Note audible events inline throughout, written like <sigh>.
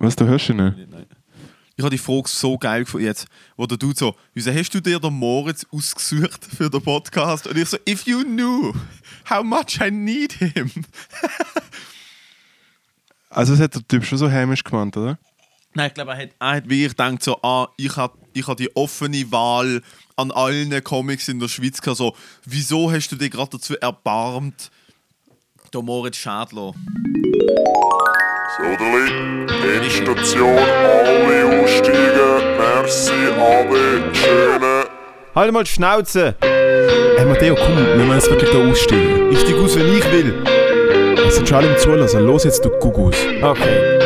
Was, du hörst ihn nicht? Nein. Ich habe die Frage so geil gefunden jetzt, wo der Dude so, wieso hast du dir den Moritz ausgesucht für den Podcast? Und ich so, if you knew how much I need him. <laughs> Also, das hat der Typ schon so hämisch gemeint, oder? Nein, ich glaube, er hat, er hat wie ich denkt so, ah, ich habe ich hab die offene Wahl an allen Comics in der Schweiz gehabt, so, wieso hast du dich gerade dazu erbarmt, den Moritz Schädler? Söderli, Endstation, alle aussteigen. Merci, Ade, schöne. Halt mal die Schnauze! Hey Matteo, komm, wir müssen jetzt wirklich da aussteigen. Ich steig aus, wenn ich will. Es sind schon alle im Zulassen. Los jetzt, du Gugus. Okay.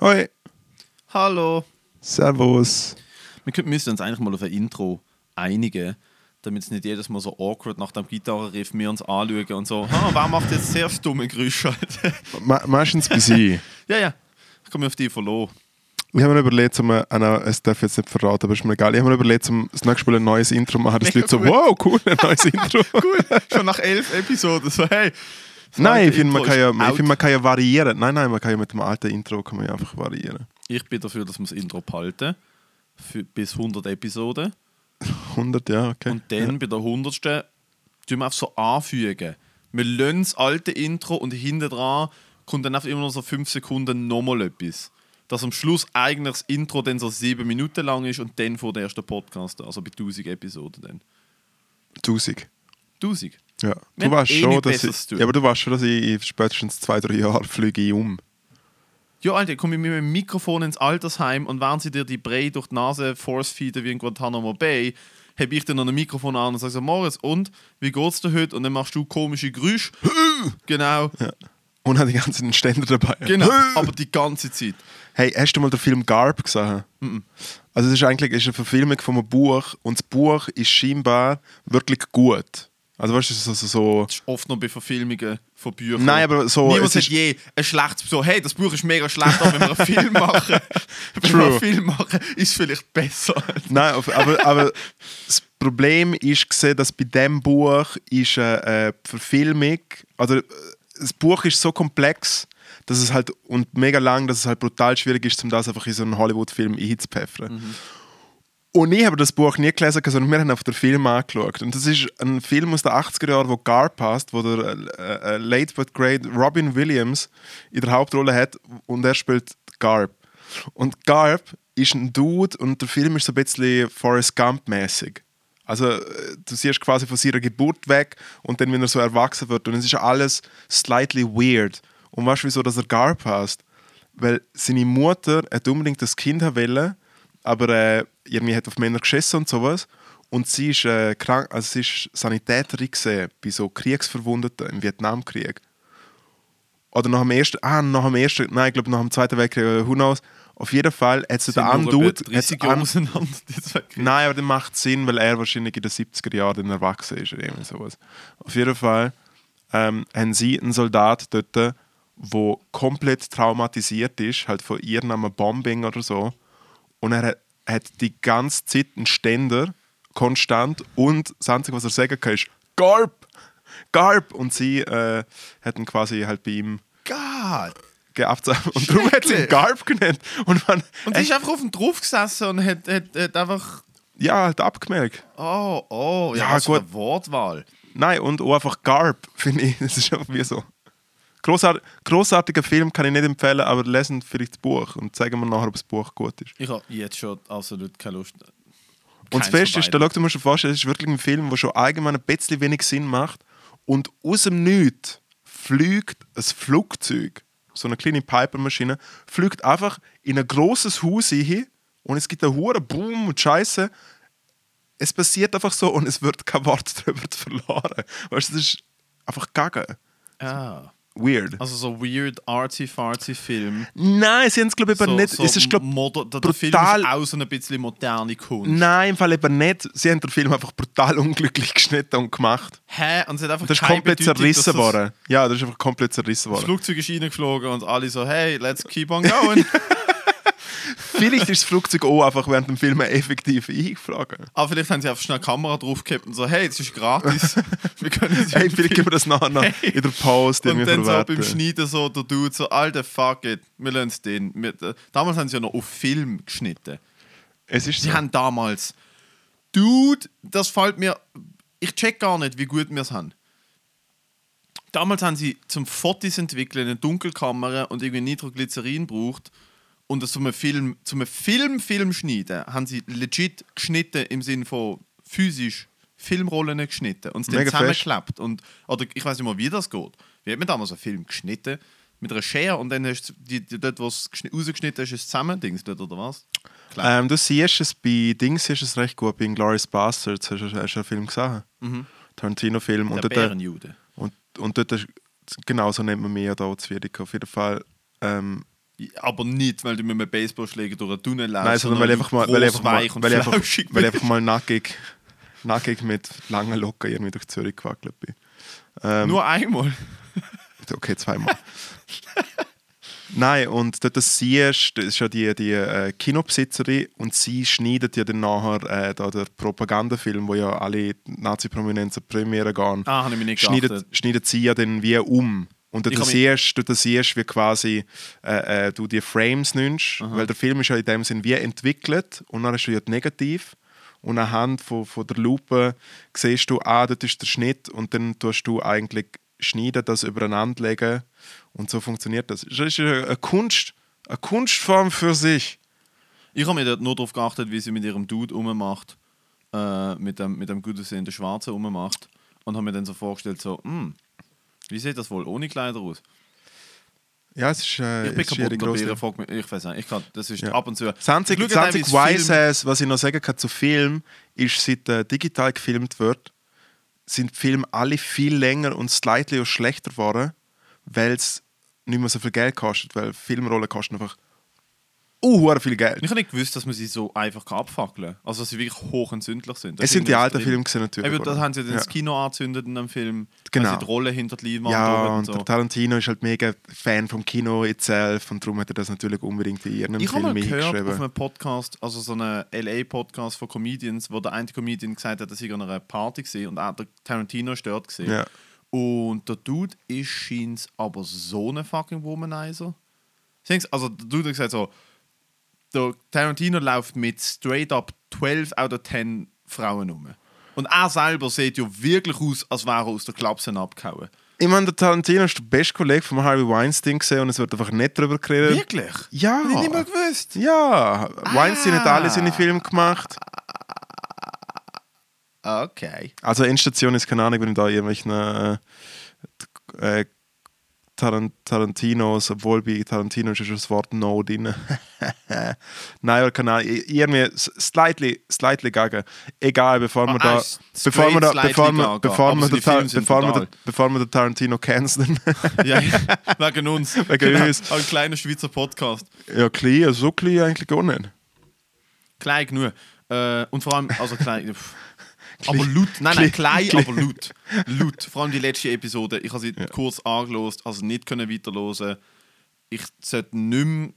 Hoi. Hallo. Servus. Wir müssen uns eigentlich mal auf ein Intro einigen, damit es nicht jedes Mal so awkward nach dem Gitarrenriff wir uns anschauen und so, ah, wer macht jetzt sehr dumme Geräusche? Me meistens bei sie. <laughs> ja, ja, ich komme auf die verloren. Ich habe mir überlegt, um, nein, es darf jetzt nicht verraten, aber ist mir egal. Ich habe mir überlegt, um das nächste Mal ein neues Intro machen, dass die Leute so, wow, cool, ein neues <laughs> Intro. Cool, schon nach elf Episoden, so hey. Nein, ich finde, man, kann ja, ich finde, man kann ja variieren. Nein, nein, man kann ja mit dem alten Intro kann man ja einfach variieren. Ich bin dafür, dass wir das Intro behalten, für, bis 100 Episoden. 100, ja, okay. Und dann bei der 100. tun wir einfach so anfügen. Wir lassen das alte Intro und hinten dran kommt dann einfach immer noch so 5 Sekunden nochmal etwas. Dass am Schluss eigentlich das Intro dann so 7 Minuten lang ist und dann vor der ersten Podcast, also bei 1000 Episoden dann. 1000. 1000? Ja. Du weißt eh schon, dass ich, ja, aber du weißt schon, dass ich spätestens zwei, drei Jahren fliege ich um. Ja, Alter, ich komme mit meinem Mikrofon ins Altersheim und während sie dir die Brei durch die Nase force-feeden wie in Guantanamo Bay, habe ich dann noch ein Mikrofon an und sage so, Moritz, und, wie geht's dir heute? Und dann machst du komische Geräusche. <laughs> genau, Und habe die ganzen Ständer dabei. genau, <laughs> aber die ganze Zeit. Hey, hast du mal den Film Garb gesehen? Also es ist eigentlich ist eine Verfilmung von einem Buch und das Buch ist scheinbar wirklich gut. Also weißt du, ist also so... Das ist oft noch bei Verfilmungen von Büchern. Nein, aber so... Niemand sagt je ein schlechtes so, hey, das Buch ist mega schlecht, aber wenn wir einen <laughs> Film machen, wenn wir einen. Film machen, ist es vielleicht besser. Nein, aber, aber das Problem ist gesehen, dass bei dem Buch ist eine äh, Verfilmung, also äh, das Buch ist so komplex, dass es halt und mega lang, dass es halt brutal schwierig ist, um das einfach in so einen Hollywood-Film einzupfeffern. Und ich habe das Buch nie gelesen, sondern wir haben auf den Film angeschaut. Und das ist ein Film aus den 80er Jahren, wo Garp passt, wo der äh, äh, Late but Great Robin Williams in der Hauptrolle hat und er spielt Garp. Und Garp ist ein Dude und der Film ist so ein bisschen Forrest Gump-mäßig. Also äh, du siehst quasi von seiner Geburt weg und dann, wenn er so erwachsen wird. Und es ist alles slightly weird. Und weißt du, wieso dass er Garp heißt? Weil seine Mutter hat unbedingt das Kind wollen, aber äh, irgendwie hat auf Männer geschissen und sowas. Und sie ist, äh, krank, also sie ist Sanitäterin gesehen bei so Kriegsverwundeten im Vietnamkrieg. Oder nach dem ersten, ah, nach dem ersten, nein, ich glaube nach dem Zweiten Weltkrieg, äh, who knows. Auf jeden Fall hat sie den einen Dude... etwa 30 hat Jahre an- auseinander. Nein, aber das macht Sinn, weil er wahrscheinlich in den 70er Jahren dann erwachsen ist oder irgendwie sowas. Auf jeden Fall ähm, haben sie einen Soldat dort, der komplett traumatisiert ist, halt von irgendeinem Bombing oder so. Und er hat, hat die ganze Zeit einen Ständer, konstant, und das Einzige, was er sagen kann, ist «Garp! Garp!» Und sie äh, hätten quasi halt bei ihm God! Und darum hat sie ihn. Garp genannt. Und man, Und sie ist einfach auf dem drauf gesessen und hat, hat, hat einfach. ja, halt abgemerkt. Oh, oh, ja, Ja, gut. eine Wortwahl. Nein, und auch einfach Garb, finde ich. Das ist einfach wie so. Grossart grossartiger Film kann ich nicht empfehlen, aber lesen vielleicht das Buch und zeigen wir nachher, ob das Buch gut ist. Ich habe jetzt schon absolut keine Lust. Und das Beste ist, da schau, du musst dir vorstellen, es ist wirklich ein Film, der schon allgemein ein bisschen wenig Sinn macht und aus dem Nichts fliegt ein Flugzeug, so eine kleine Pipermaschine, fliegt einfach in ein großes Haus hin und es gibt einen hohen Boom und Scheiße. Es passiert einfach so und es wird kein Wort <laughs> darüber verloren. Weißt du, das ist einfach gaga. Ah. Weird. Also so weird, artsy-fartsy Film. Nein, sie haben es glaube ich aber so, nicht. So es ist glaube moder- der, Film brutal. ist auch so ein bisschen moderne Kunst. Nein, im Fall eben nicht. Sie haben den Film einfach brutal <laughs> unglücklich geschnitten und gemacht. Hä? Und es hat einfach Das ist komplett Bedeutung, zerrissen das- worden. Ja, das ist einfach komplett zerrissen Das worden. Flugzeug ist reingeflogen und alle so, hey, let's keep on going. <laughs> Vielleicht ist das Flugzeug auch einfach während dem Film effektiv eingeflogen. Aber vielleicht haben sie einfach schnell die Kamera draufgehabt und so, hey, das ist gratis. <laughs> wir können es Hey, vielleicht können wir das nachher noch <laughs> Hey. in der Pause Und irgendwie dann so verwerten. beim Schneiden so, der Dude so, alter fuck it, wir lassen es den. Wir, äh, damals haben sie ja noch auf Film geschnitten. es ist Sie so. haben damals, Dude, das fällt mir, ich check gar nicht, wie gut wir es haben. Damals haben sie zum Fotos entwickeln eine Dunkelkamera und irgendwie Nitroglycerin braucht und das zum Film, zum Film, Film schneiden, haben sie legit geschnitten im Sinne von physisch Filmrollen geschnitten und es dann zusammengeklappt. Und, oder ich weiß nicht mal, wie das geht. Wie hat man damals einen Film geschnitten? Mit einer Schere und dann hast du die, die, dort, wo es geschni- rausgeschnitten ist, ist es zusammen, Dings dort, oder was? Ähm, du siehst es bei Dings siehst es recht gut, bei Inglourious Bastards hast du, hast du einen Film gesehen. Tarantino-Film. Und Mhm. der dort, Bärenjude. und, und dort, ist- genau so nennt man mich ja da Zwiedig. Auf jeden Fall. Ähm, Aber nicht, weil du mit einem Baseballschläger durch einen Tunnel läufst. nein, sondern weil einfach mal, weil einfach mal, weil einfach, weil einfach mal nackig, nackig mit langen Locken irgendwie durch Zürich gewackelt bin. Ähm, Nur einmal. Okay, zweimal. Nein, und dort das siehst, das ist ja die, die äh, Kinobesitzerin und sie schneidet ja dann nachher äh, da der Propagandafilm, wo ja alle Nazi-Prominenzen Premiere gehen, Ah, habe ich mich nicht schneidet, geachtet. schneidet sie ja dann wie um. Und mich- siehst, dort siehst wie quasi äh, äh, du die Frames nimmst, weil der Film ist ja in dem Sinn wie entwickelt und dann hast du ja Negativ und anhand von, von der Lupe siehst du, ah, dort ist der Schnitt und dann tust du eigentlich schneiden, das übereinander legen und so funktioniert das. Das ist eine Kunst, eine Kunstform für sich. Ich habe mir dort nur darauf geachtet, wie sie mit ihrem Dude rummacht, äh, mit dem, mit dem gut aussehenden Schwarzen rummacht. Und habe mir dann so vorgestellt, so, hm, wie sieht das wohl ohne Kleider aus? Ja, es ist, äh, Ich bin kaputt Bären, fragt mich, ich weiß nicht, ich kann, das ist Ja. ab und zu... 20, Ich schaue dann, 20 wie das Wise Film- Ass, was ich noch sagen kann zu Film, ist, seit äh, digital gefilmt wird, sind die Filme alle viel länger und slightly auch schlechter geworden, weil es nicht mehr so viel Geld kostet, weil Filmrollen kosten einfach uh, viel Geld. Ich habe nicht gewusst, dass man sie so einfach abfackeln kann. Also, dass sie wirklich hochentzündlich sind. Da Es sind die alten. Filme gewesen, natürlich. Eben, da oder? haben sie dann ja. das Kino angezündet in einem Film. Genau. Weil sie die Rolle hinter die Leinwand Ja, und so. der Tarantino ist halt mega Fan vom Kino itself und darum hat er das natürlich unbedingt in ihren Ich habe Film mal gehört auf eingeschrieben. einem Podcast, also so einem LA-Podcast von Comedians, wo der eine Comedian gesagt hat, dass ich an einer Party war und auch der Tarantino stört gesehen. Ja. Und der Dude ist scheint aber so ein fucking Womanizer. Also der Dude hat gesagt so, der Tarantino läuft mit straight up 12 out of 10 Frauen um. Und er selber sieht ja wirklich aus, als wäre er aus der Klapsen abgehauen. Ich meine, der Tarantino ist der beste Kollege von Harvey Weinstein gesehen und es wird einfach nicht darüber geredet. Wirklich? Ja. Hätte ich nicht mal gewusst. Ja, Weinstein hat alle seine Filme gemacht. Okay. Also Endstation ist keine Ahnung, wenn da irgendwelchen äh, äh, Tarant Tarantinos, obwohl bei Tarantino ist das Wort No drin. <laughs> Nein, aber keine Ahnung, irgendwie slightly, slightly gaga. Egal, bevor wir Ah, da, bevor wir da, bevor wir, gaga. bevor wir bevor wir den- bevor wir den Tarantino canceln. <laughs> Ja, wegen uns. <laughs> Wegen uns. Ein kleiner Schweizer Podcast. ja, klein, so klein eigentlich gar nicht. Klein genug. Äh, und vor allem, also klein. Aber laut. Nein, nein, klein, aber laut. Laut. Vor allem die letzte Episode. Ich habe sie kurz angelost, also nicht können weiterhören. Ich sollte nicht mehr,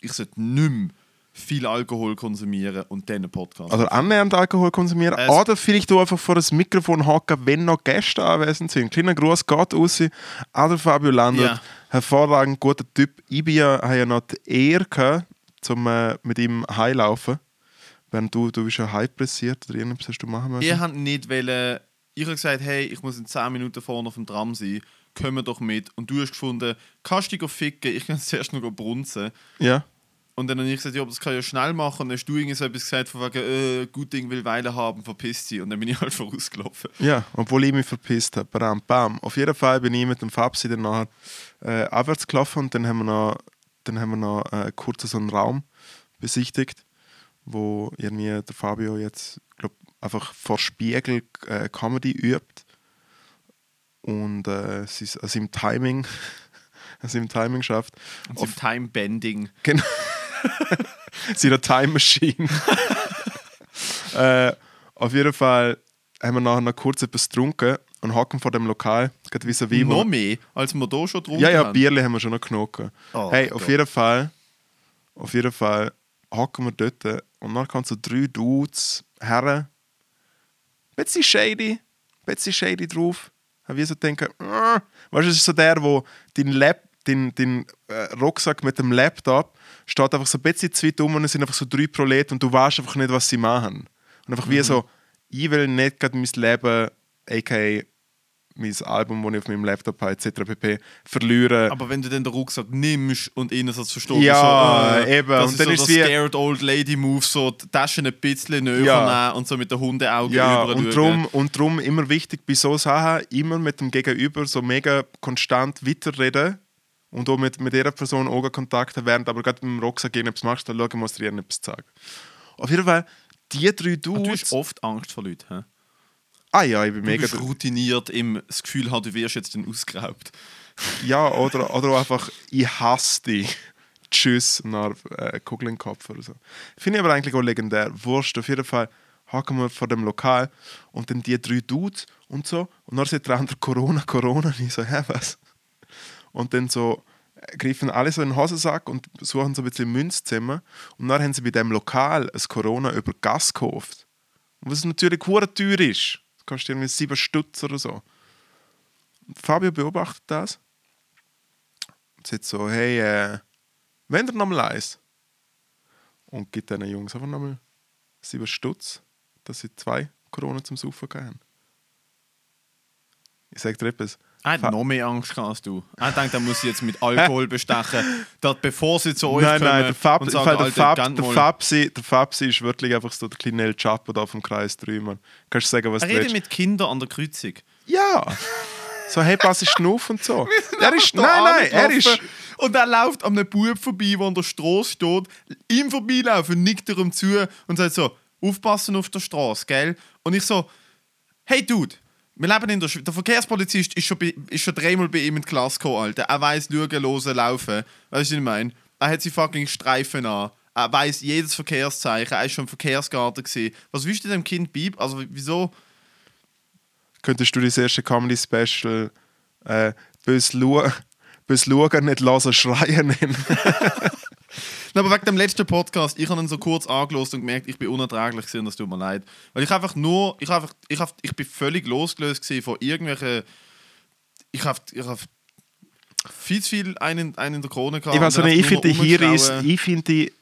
ich sollte nicht viel Alkohol konsumieren und dann einen Podcast. Also annähernd Alkohol konsumieren. Es- oder vielleicht du einfach vor das Mikrofon hocken, wenn noch Gäste anwesend sind. Kleiner Gruß geht raus. Adel Fabio Landert, Ja. hervorragend guter Typ. Ich bin ja, habe ja noch die Ehre gehabt, zum äh, mit ihm heilaufen. Während du, du bist ja Hype pressiert oder irgendwas hast du machen müssen. Ihr habt nicht wollen. Ich habe gesagt, hey, ich muss in 10 Minuten vorne auf dem Tram sein. Wir doch mit. Und du hast gefunden, kannst du dich ficken? Ich kann <laughs> zuerst noch brunzen. Ja. Und dann habe ich gesagt, ja, aber das kann ich ja schnell machen. Und dann hast du irgendwie so etwas gesagt, von wegen, äh, gut Ding will Weile haben, verpiss dich. Und dann bin ich <laughs> halt vorausgelaufen. Ja, obwohl ich mich verpisst habe. Bam, bam. Auf jeden Fall bin ich mit dem Fabsi dann nachher äh, abwärts gelaufen und dann haben wir noch, dann haben wir noch äh, kurz so einen Raum besichtigt, wo irgendwie der Fabio jetzt, glaub, einfach vor Spiegel äh, Comedy übt. Und äh, es ist also im Timing, <laughs> also im Timing schafft. Und im Time-Bending. Genau. <laughs> Seine Time Machine. <laughs> äh, auf jeden Fall haben wir nachher noch kurz etwas getrunken und hocken vor dem Lokal, gerade vis-à-vis. wo- Noch mehr, als wir da schon drunter Ja, ja, haben. Bierli haben wir schon noch genommen. Oh hey, Gott. auf jeden Fall Auf jeden Fall hocken wir dort und dann kommen so drei Dudes her. Bisschen shady, bisschen shady drauf. Haben wir so denken, äh. weißt du, es ist so der, wo dein, Lap, dein, dein äh, Rucksack mit dem Laptop steht einfach so ein bisschen zu weit um und es sind einfach so drei Proleten und du weißt einfach nicht, was sie machen. Und einfach wie so, ich will nicht gerade mein Leben, aka mein Album, das ich auf meinem Laptop habe, etc. pp. verlieren. Aber wenn du dann den Rucksack nimmst und innen so verstehst, Ja, so, äh, eben. Das Und ist dann so ist wie- Scared Old Lady Move, so die Taschen ein bisschen näher Ja. und so mit den Hundeaugen Ja, und drum, und drum immer wichtig bei so Sachen, immer mit dem Gegenüber so mega konstant weiterreden und auch mit, mit dieser Person Augenkontakt haben, während aber gerade mit dem Rucksack irgendetwas machst, dann schauen, muss dir irgendetwas sagen. Auf jeden Fall, die drei Du Dudes... hast oft Angst vor Leuten. hä? Ah ja, ich bin Du mega... bist routiniert im das Gefühl haben, du wirst jetzt dann ausgeraubt. <laughs> Ja, oder, oder einfach, ich hasse dich. <laughs> Tschüss, dann äh, Kugel in den Kopf oder so. Finde ich aber eigentlich auch legendär. Wurscht, auf jeden Fall haken wir vor dem Lokal und dann die drei Dudes und so. Und dann sagt der andere Corona, Corona. Und ich so, hä, was? Und dann so äh, greifen alle so in den Hosensack und suchen so ein bisschen Münz zusammen. Und dann haben sie bei dem Lokal ein Corona über Gas gekauft. Und was natürlich teuer ist. Kostet irgendwie 7 Stutz oder so. Fabio beobachtet das und sagt so, hey, äh, wenn ihr nochmal eins? Und gibt diesen Jungs einfach nochmal 7 Stutz, dass sie zwei Corona zum Saufen haben. Ich sag dir etwas. Er hat noch mehr Angst gehabt als du. Er denkt, er muss sie jetzt mit Alkohol bestechen, dass, bevor sie zu euch Nein, kommen nein, der, Fab, und sagen, der, Fab, der. Fabsi, der Fabsi ist wirklich einfach so der kleine El Chapo da vom Kreis 3, Mann. Kannst du sagen, was Er du redet mit Kindern an der Kreuzung. Ja! So, hey, pass ich auf und so. <laughs> er ist, nein, nein, er ist... Und er läuft an einem Bub vorbei, der an der Straße steht, ihm vorbeilaufen, nickt er ihm zu und sagt so, aufpassen auf der Straße, gell? Und ich so, hey Dude, wir leben in der Schweiz. Der Verkehrspolizist ist schon, bei, ist schon dreimal bei ihm in die Klasse gekommen, Alter. Er weiß schauen, hören, laufen. Weißt du, was ich meine? Er hat seine fucking Streifen an. Er weiß jedes Verkehrszeichen. Er ist schon im Verkehrsgarten gesehen. Was willst du dem Kind beiben? Also, wieso? Könntest du das erste Comedy-Special äh, «Bös Lu- <laughs> «Bös Schauen, nicht lassen, schreien» nennen? <laughs> <laughs> Nein, aber wegen dem letzten Podcast, ich habe ihn so kurz angelost und gemerkt, ich bin unerträglich gewesen, das tut mir leid. Weil ich einfach nur, ich, einfach, ich, hab, ich bin völlig losgelöst von irgendwelchen. Ich habe ich hab viel zu viel einen, einen in der Krone gehabt. Ich weiß nicht, ich finde Hiris, rumgeschrauen. ich finde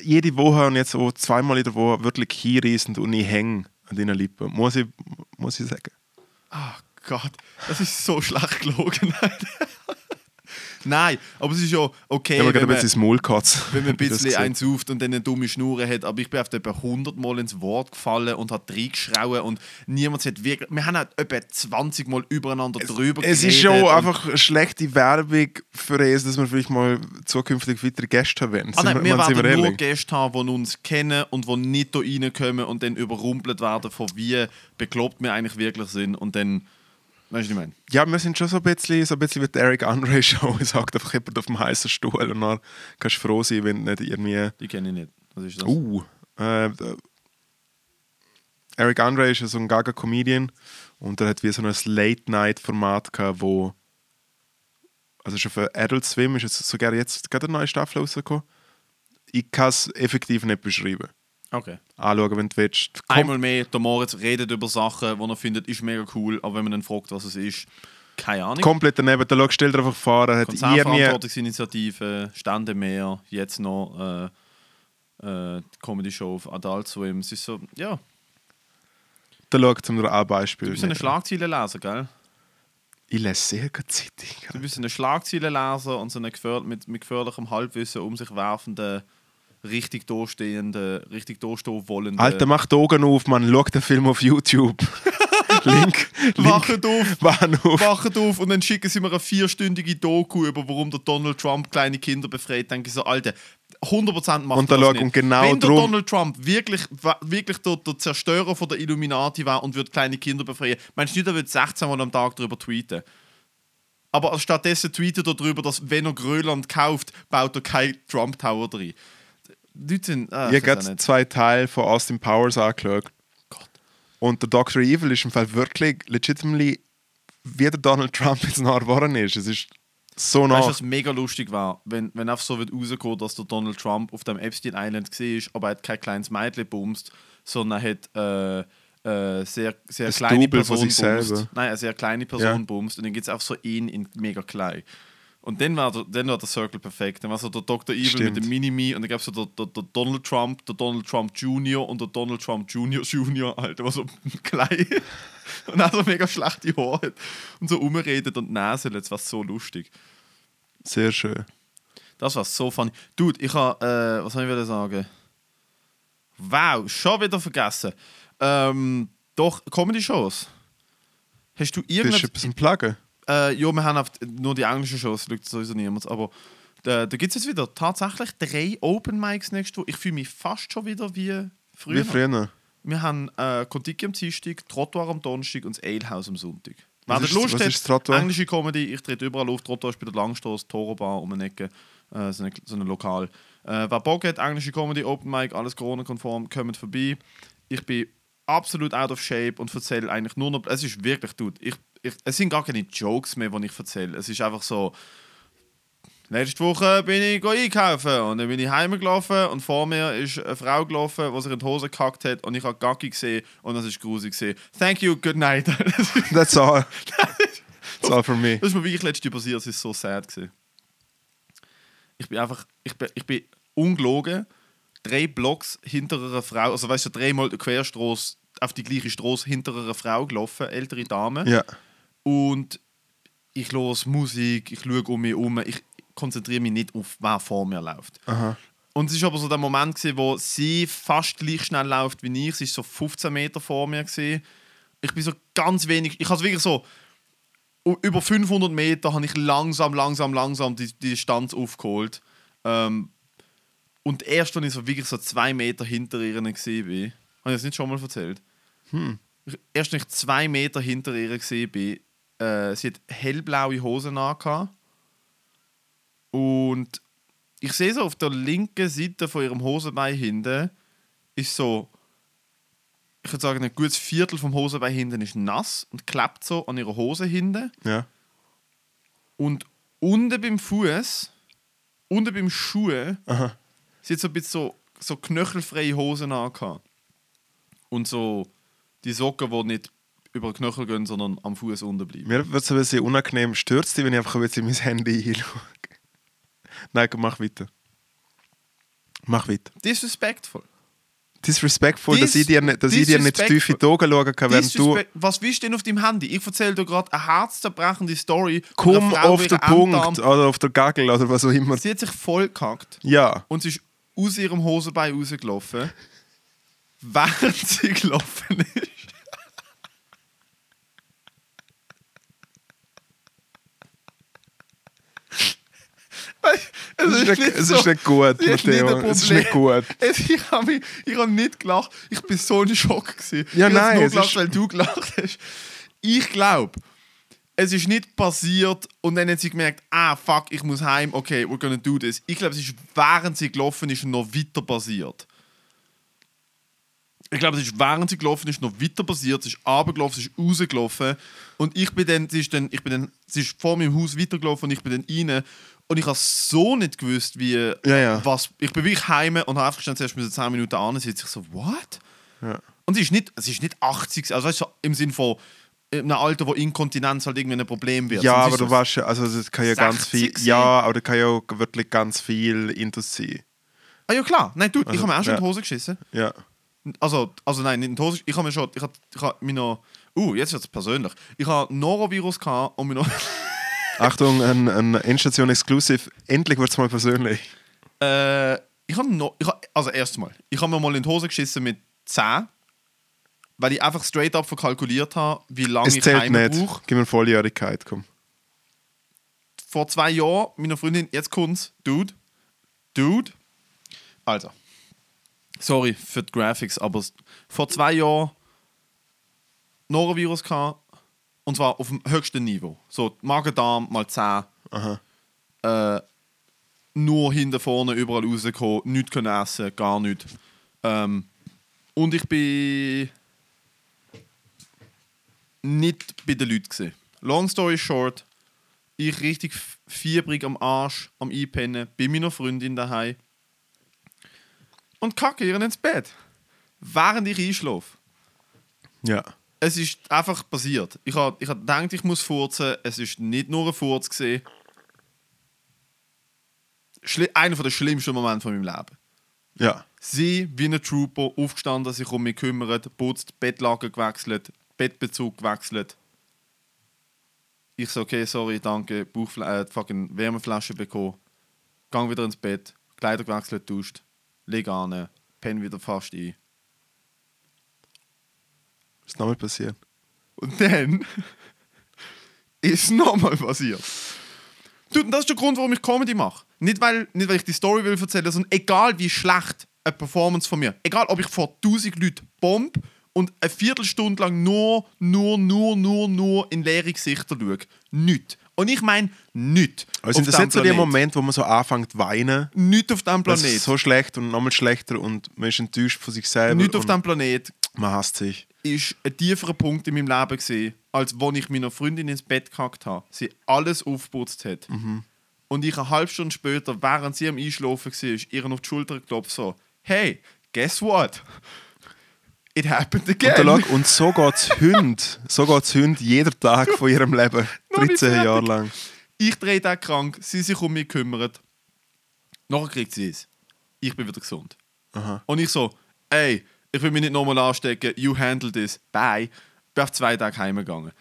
jede Woche und jetzt auch zweimal in der Woche wirklich hinreißend und ich hänge an deinen Lippen. Muss ich, muss ich sagen. Ah Gott, das ist so <laughs> schlecht gelogen. Nein, aber es ist ja okay, habe wenn man, ins Maul <laughs> wenn man ein bisschen eins sauft und dann eine dumme Schnur hat. Aber ich bin auf etwa 100 Mal ins Wort gefallen und hat reingeschrauen und niemand hat wirklich... Wir haben auch etwa 20 Mal übereinander drüber Es ist schon einfach eine schlechte Werbung für uns, dass wir vielleicht mal zukünftig weitere Gäste haben werden. Ah, nein, wir werden nur? Gäste haben, die uns kennen und die nicht hier reinkommen und dann überrumpelt werden von wie bekloppt wir eigentlich wirklich sind und dann, weißt du, was ich meine? Ja, wir sind schon so ein bisschen, so ein bisschen wie die Eric Andre Show. <laughs> Es hakt einfach jemand auf dem heißen Stuhl und dann kannst du froh sein, wenn nicht irgendwie. Die kenne ich nicht. Was ist das? Uh, äh, Eric Andre ist ja so ein Gaga-Comedian und er hat wie so ein Late-Night-Format gehabt, wo. Also schon für Adult Swim ist jetzt sogar jetzt gerade eine neue Staffel rausgekommen. Ich kann es effektiv nicht beschreiben. Okay. Anschauen, wenn du willst. Komm, Einmal mehr, der Moritz redet über Sachen, die er findet, ist mega cool, aber wenn man dann fragt, was es ist, keine Ahnung. komplett daneben. Da schau, stell dir einfach vor, er hat irgendwie. Konzernverantwortungsinitiative, Stände mehr, jetzt noch äh, äh, die Comedy-Show auf Adult Swim. Es ist so, ja, Da schau zum ein Beispiel. du bist ein Schlagzeilenleser, gell? Ich lese sehr gut Zeitung. Du bist ein Schlagzeilenleser und so ein mit, mit gefährlichem Halbwissen um sich werfenden, richtig dastehenden, richtig dastehen wollenden. Alter, mach die Augen auf, Mann. Schau den Film auf YouTube. <laughs> Link. Link. Wacht auf! Wachen auf. Wacht auf und dann schicken sie mir eine vierstündige Doku über, warum der Donald Trump kleine Kinder befreit. Denke ich so, Alter, 100% macht Und er das nicht. und genau Wenn der drum- Donald Trump wirklich, wirklich der, der Zerstörer von der Illuminati war und würde kleine Kinder befreien, meinst du nicht, er würde 16 Mal am Tag darüber tweeten? Aber stattdessen tweetet er darüber, dass wenn er Grönland kauft, baut er kein Trump Tower drin. Leute sind, ah, Ich habe auch zwei Teile von Austin Powers angeschaut. Und der Dr. Evil ist im Fall wirklich legitimately wie der Donald Trump jetzt noch geworden ist. Es ist So Weißt du, was mega lustig war, wenn, wenn einfach so wird rauskommt, dass der Donald Trump auf dem Epstein Island war, aber er hat kein kleines Mädchen bumst, sondern er hat äh, äh, sehr, sehr Das kleine Double von Person sich bumst. selber. Nein, eine sehr kleine Person Ja. bumst und dann gibt es einfach so ihn in mega klein. Und dann war, der, dann war der Circle perfekt. Dann war so der Dr. Evil Stimmt. mit dem Mini-Me und dann gab es so der, der, der Donald Trump, der Donald Trump Junior und der Donald Trump Junior Junior, Alter, der so <laughs> klein und auch so mega schlechte Haare hat und so umredet und Nase, das war so lustig. Sehr schön. Das war so funny. Dude, ich habe, äh, was soll ich wieder sagen? Wow, schon wieder vergessen. Ähm, doch, Comedy-Shows. Hast du Bist du irgendwas... etwas am Pluggen? Äh, ja, wir haben auf, nur die englischen Shows, schaut sowieso niemand. Aber äh, da gibt es jetzt wieder tatsächlich drei Open Mics nächste Woche. Ich fühle mich fast schon wieder wie früher. Wie früher. Wir haben äh, Kontiki am Dienstag, Trottoir am Donnerstag und das Alehouse am Sonntag. Ist- das Lust hat, englische Comedy, ich trete überall auf. Trottoir ist bei der Langstoss, Toro Bar um eine Ecke, äh, so, eine, so ein Lokal. Äh, wer Bock hat, englische Comedy, Open Mic, alles Corona-konform, kommt vorbei. Ich bin absolut out of shape und erzähle eigentlich nur noch. Es ist wirklich, dude, ich, ich, es sind gar keine Jokes mehr, die ich erzähle. Es ist einfach so. Letzte Woche bin ich einkaufen und dann bin ich heimgelaufen und vor mir ist eine Frau gelaufen, die sich in die Hose gekackt hat und ich habe Gacki gesehen und das ist grusig gesehen. Thank you, good night. <laughs> That's all. That's all for me. das ist mir wirklich letztes passiert, es ist so sad gewesen. Ich bin einfach, ich bin, ich bin ungelogen, drei Blocks hinter einer Frau, also weißt du, dreimal Querstraße auf die gleiche Straße hinter einer Frau gelaufen, ältere Dame. Ja. Und ich höre Musik, ich schaue um mich herum, ich konzentriere mich nicht auf, wer vor mir läuft. Und es war aber so der Moment, gewesen, wo sie fast gleich schnell läuft wie ich. Sie ist so 15 Meter vor mir. Gewesen. Ich bin so ganz wenig. Ich habe wirklich so. Über 500 Meter habe ich langsam, langsam, langsam die, die Distanz aufgeholt. Ähm, und erst, als ich so wirklich so zwei Meter hinter ihr war, habe ich das nicht schon mal erzählt? Ich, erst, als ich zwei Meter hinter ihr war, äh, sie hat hellblaue Hosen angehabt. Und ich sehe so auf der linken Seite von ihrem Hosenbein hinten ist so, ich würde sagen, ein gutes Viertel vom Hosenbein hinten ist nass und klebt so an ihrer Hose hinten. Ja. Und unten beim Fuß, unten beim Schuh, Aha. sie hat so ein bisschen so, so knöchelfreie Hosen angehabt. Und so die Socken, die nicht über den Knöchel gehen, sondern am Fuß unten bleiben. Mir wird es ein bisschen unangenehm. Dich, wenn ich einfach ein bisschen in mein Handy hinschaue? <laughs> Nein, komm, mach weiter. Mach weiter. Disrespectful. Disrespectful, dass ich dir nicht, dass ich dir nicht tief in die Augen schauen kann, während du... Was willst du denn auf deinem Handy? Ich erzähle dir gerade eine herzzerbrechende Story. Komm auf den Punkt Enddarm- oder auf der Gagel oder was auch immer. Sie hat sich voll gekackt Ja. und sie ist aus ihrem Hosenbein rausgelaufen, <laughs> während sie gelaufen ist. Es ist nicht, es ist nicht gut, Matteo. Es ist nicht gut. Es, ich habe mich- ich hab nicht gelacht. Ich bin so in Schock. Gewesen. Ja, ich nein, nur es gelacht, ist- weil du gelacht hast. Ich glaube, es ist nicht passiert und dann hat sie gemerkt, ah, fuck, ich muss heim, okay, we're gonna do this. Ich glaube, es ist, während sie gelaufen ist, noch weiter passiert. Ich glaube, es ist während sie gelaufen ist, noch weiter passiert. Sie ist runtergelaufen, sie ist rausgelaufen. Und ich bin dann, sie ist dann, ich bin dann, sie ist vor meinem Haus weitergelaufen und ich bin dann rein. Und ich habe so nicht gewusst, wie, Ja, ja. was. Ich bin wirklich heim und habe einfach zuerst müssen 10 Minuten an sitzen. Ich so, what? Ja. Und sie ist nicht, sie ist nicht 80, also weißt du, im Sinn von in einem Alter, wo Inkontinenz halt irgendwie ein Problem wird. Ja, aber du so weißt ja, also das kann ja ganz 60 viel... gewesen. Ja, aber da kann ja auch wirklich ganz viel Intus sein. Ah ja, klar. Nein, du, ich Also, habe mir auch schon in die ja. Hose geschissen. Ja. Also, also nein, nicht in die Hose. Ich habe mir schon, ich habe, ich habe mir noch, uh, jetzt wird es persönlich. Ich habe Norovirus gehabt und mir noch, <laughs> Achtung, ein, ein Endstation Exclusive. Endlich wird es mal persönlich. äh, ich habe noch, ich habe, also erstmal, ich habe mir mal in die Hose geschissen mit 10, weil ich einfach straight up verkalkuliert habe, wie lange Es ich zählt nicht. brauche. Gib mir Volljährigkeit, komm. vor zwei Jahren, meiner Freundin, jetzt kommt's, Dude, Dude, also, sorry für die Graphics, aber vor zwei Jahren Norovirus gehabt, und zwar auf dem höchsten Niveau. So, Magen-Darm mal 10, äh, nur hinten vorne überall rausgekommen, nichts können essen, gar nichts. Ähm, und ich bin nicht bei den Leuten. Gewesen. Long story short, Ich richtig fiebrig am Arsch, am Einpennen, bei meiner Freundin daheim. Und kacke ihr ins Bett. Während ich einschlafe. Ja. Es ist einfach passiert. Ich habe ich hab gedacht, ich muss furzen. Es ist nicht nur ein Furz. Schli einer der schlimmsten Momente von meinem Leben. Ja. Sie, wie ein Trooper, aufgestanden, sich um mich kümmert, putzt, Bettlaken gewechselt, Bettbezug gewechselt. Ich so, okay, sorry, danke, Bauchfla äh, fucking Wärmeflasche bekommen. Gang wieder ins Bett, Kleider gewechselt, duscht, leg an, penn wieder fast ein. Ist nochmal passiert? Und dann <laughs> ist nochmal passiert. Und das ist der Grund, warum ich Comedy mache. Nicht weil, nicht, weil ich die Story will erzählen, sondern egal wie schlecht eine Performance von mir, egal ob ich vor 1000 Leuten bomb und eine Viertelstunde lang nur, nur, nur, nur, nur in leere Gesichter schaue. Nicht. Und ich meine, nicht. Also das jetzt so der Planet. Moment, wo man so anfängt zu weinen. Nicht auf Das Planet. ist so schlecht und nochmal schlechter und man ist enttäuscht von sich selber. Nicht auf diesem Planet Man hasst sich. Ist ein tieferer Punkt in meinem Leben gesehen, als wo ich meiner Freundin ins Bett gekackt habe. Sie alles aufgeputzt hat. Und ich eine halbe Stunde später, während sie am Einschlafen war, ihr auf die Schulter geklopft so: Hey, guess what? It happened Und, again. schau, und so geht es Hund. So geht es Hund jeden Tag von ihrem Leben. <laughs> Noch nicht 13 Jahre lang. Ich drehe den krank, sie sich um mich kümmert. Nachher kriegt sie es. Ich bin wieder gesund. Aha. Und ich so, ey, ich will mich nicht nochmal anstecken, you handle this, bye. Bin auf zwei Tage heimgegangen.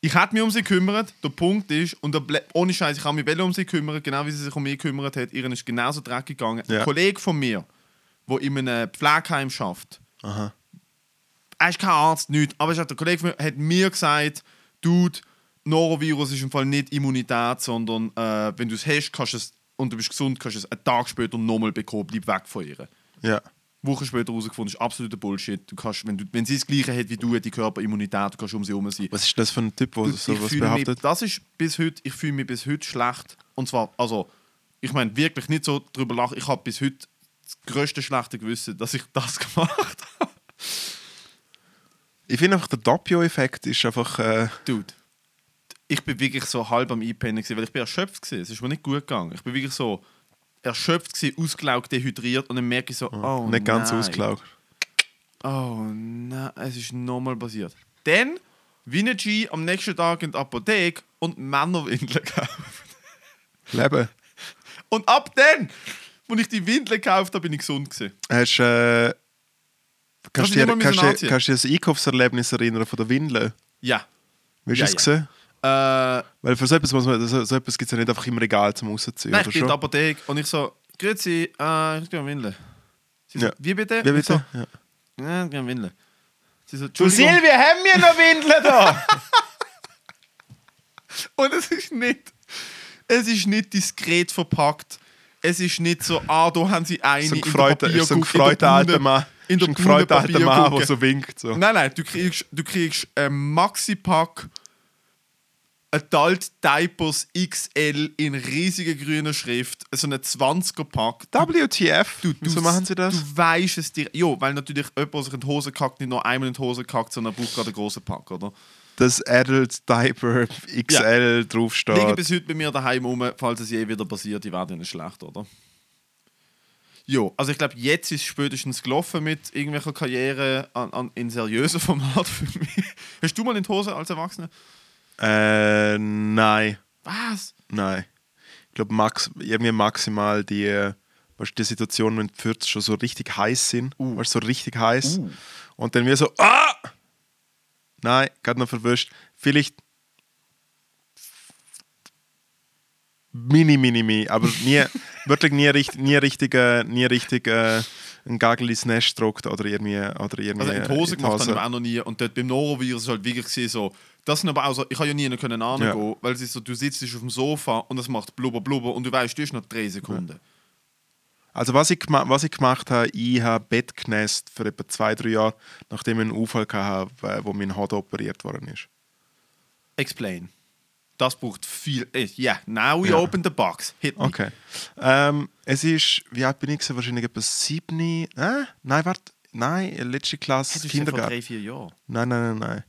Ich hätte mich um sie gekümmert, der Punkt ist, und ohne Scheiß, ich habe mich um sie kümmern, genau wie sie sich um mich gekümmert hat, ihr ist genauso dreckig gegangen. Ja. Ein Kollege von mir, der in einem Pflegeheim schafft, Aha. er ist kein Arzt, nichts, aber er der Kollege von mir, hat mir gesagt, Dude, Norovirus ist im Fall nicht Immunität, sondern äh, wenn du es hast kannst du es, und du bist gesund, kannst du es einen Tag später nochmal bekommen, bleib weg von ihr. Ja. Wochen später herausgefunden, ist absoluter Bullshit. Du kannst, wenn, du, wenn sie das Gleiche hat wie du, die Körperimmunität, du kannst um sie herum sein. Was ist das für ein Typ, der Du, so ich was fühle mich, behauptet? das ist bis heute, ich fühle mich bis heute schlecht. Und zwar, also, ich meine wirklich nicht so drüber lachen. Ich habe bis heute das größte schlechte Gewissen, dass ich das <laughs> gemacht habe. Ich finde einfach, der Doppio-Effekt ist einfach. Äh, Dude, ich bin wirklich so halb am Einpennen, gewesen, weil ich bin erschöpft gewesen. Es ist mir nicht gut gegangen. Ich bin wirklich so erschöpft gewesen, ausgelaugt, dehydriert und dann merke ich so, oh nicht ganz nein. ausgelaugt. Oh nein, es ist nochmal passiert. Dann, G am nächsten Tag in der Apotheke und Männerwindeln gekauft. Leben. Und ab dann, als ich die Windeln gekauft habe, bin ich gesund gewesen. Hast, äh, kannst du dir kannst, dir- kannst du dir das Einkaufserlebnis erinnern von der Windel? Ja. Wie hast du Ja, das ja. gesehen? Äh, Weil für so etwas, muss man, so, so etwas gibt es ja nicht einfach im Regal zum Rausziehen. nein, ich bin in der Apotheke und ich so, grüezi, äh, ich gehe Windeln. Sie so, Ja. wie bitte? Wie Und ich bitte? So, Ja. ich gehe Windeln. Sie so, Du. Silvia, haben wir noch Windeln da? <laughs> Und es ist nicht, es ist nicht diskret verpackt. Es ist nicht so, ah, da haben sie eine so ein in der so ein gefreuter alter Mann. In der Ist ein gefreuter alter Mann, der so winkt. So. Nein, nein, du kriegst, du kriegst ein Maxi-Pack Adult Diapers XL in riesiger grüner Schrift, so eine 20er-Pack. WTF? Du, Wieso machen sie das? Du weißt es dir. Ja, weil natürlich jemand, der sich in die Hose kackt, nicht nur einmal in die Hose kackt, sondern er braucht gerade einen großen Pack, oder? Das Adult Diaper XL Liegen draufsteht. bis heute bei mir daheim rum, falls es je wieder passiert, die werden nicht schlecht, oder? Jo, also ich glaube, jetzt ist spätestens gelaufen mit irgendwelcher Karriere an, an, in seriösen <laughs> Format für mich. Hast du mal in die Hose als Erwachsener? Äh, nein. Was? Nein. Ich glaube, max, irgendwie maximal die, äh, weißt, die Situation, wenn die Pfürze schon so richtig heiß sind. Uh. Weißt, so richtig heiß. Und dann wir so, ah! Nein, gerade noch verwischt. Vielleicht mini, mini, mini, aber nie, <laughs> wirklich nie, richtig- nie richtig, äh, nie richtig äh, ein Gagel ins Nest gedruckt oder irgendwie, oder irgendwie Also in die Hose gemacht habe ich auch noch nie. Und dort beim Norovirus ist halt wirklich so, das sind aber auch so, ich habe ja nie können angehen, Ja. weil es ist so, du sitzt auf dem Sofa und es macht blubber blubber und du weißt, du hast noch drei Sekunden. Also was ich, was ich gemacht habe, ich habe Bett genässt für etwa zwei, drei Jahre, nachdem ich einen Unfall hatte, äh, wo mein Haut operiert worden ist. Explain. Das braucht viel. eh, Yeah, now we Ja. open the box. Hit me. Okay. Ähm, es ist, wie alt bin ich? Wahrscheinlich etwa sieben. Äh? Nein, warte. Nein, letzte Klasse ist ja vor Kindergarten. drei, vier Jahren. Nein, nein, nein,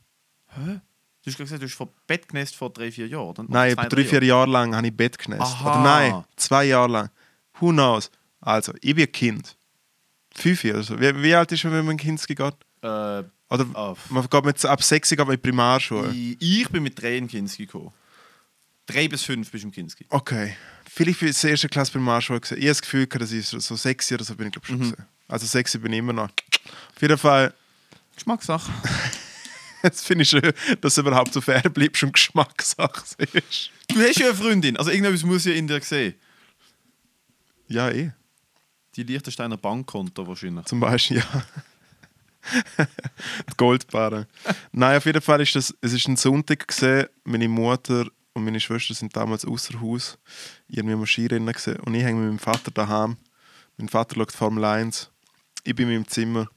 nein. Du hast gesagt, du hast vor Bett genässt vor drei, vier Jahren, oder? Nein, Zwei, drei, vier Jahre lang habe ich Bett genässt. Aha. Oder nein, zwei Jahre lang. Who knows? Also, ich bin ein Kind. Fünf Jahre. Also. Wie, wie alt ist man, wenn man ein Kind geht? Äh, Oder ah, man geht mit, ab sechs geht man in Primarschule. ich, ich bin mit drei in Kinski gekommen. Drei bis fünf bist du im Kinski. Okay. Vielleicht bin ich in der ersten Klasse Primarschule gewesen. Ich habe das Gefühl, dass ich so, sechs oder so bin ich glaube schon gewesen. Also sechs bin ich immer noch. Auf jeden Fall, Geschmackssache. <laughs> das finde ich schön, dass du überhaupt so fair bleibst und Geschmackssache ist. Du hast ja eine Freundin, also irgendetwas muss ja in dir sehen. Ja, eh. Die Liechtensteiner Bankkonto wahrscheinlich. Zum Beispiel, ja. die Goldbarren. Nein, auf jeden Fall ist das, es ist ein Sonntag gesehen. Meine Mutter und meine Schwester sind damals außer Haus irgendwie am Skirennen gesehen. Und ich hänge mit meinem Vater daheim. Mein Vater schaut Formel 1. Ich bin in meinem Zimmer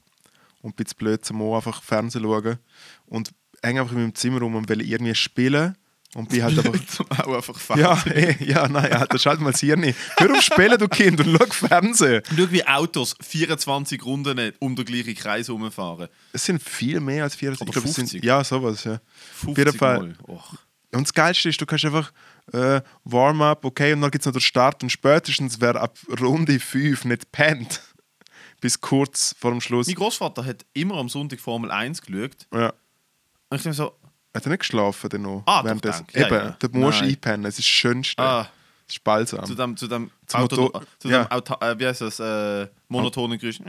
und bin zu blöd zum auch einfach Fernsehen schauen. Und hänge einfach in meinem Zimmer rum und will irgendwie spielen. Und bin halt einfach. <laughs> auch einfach faul. Ja, <laughs> eh, ja, nein, ja, das schalt mal das Hirn nicht. Hör auf spielen, du Kind, und schau Fernsehen. Schau, wie Autos 24 Runden um den gleichen Kreis herumfahren. Es sind viel mehr als 24. Oder Ich glaube, es 50. sind, ja, sowas, ja. 50 jeden Fall. Mal. Och. Und das Geilste ist, du kannst einfach äh, Warm-up, okay, und dann gibt es noch den Start und spätestens wer ab Runde 5 nicht pennt, bis kurz vor dem Schluss. Mein Großvater hat immer am Sonntag Formel 1 geschaut. Ja. Und ich denke so, Hat er nicht geschlafen dann noch? Ah, doch, währenddessen? danke. Ja, Eben, ja. da musst du einpennen, es ist das Schönste. ah, Das ist balsam. zu dem, zu dem, Auto, Motor- zu dem ja. Auto, äh, wie heißt das, äh, monotonen Geräusch.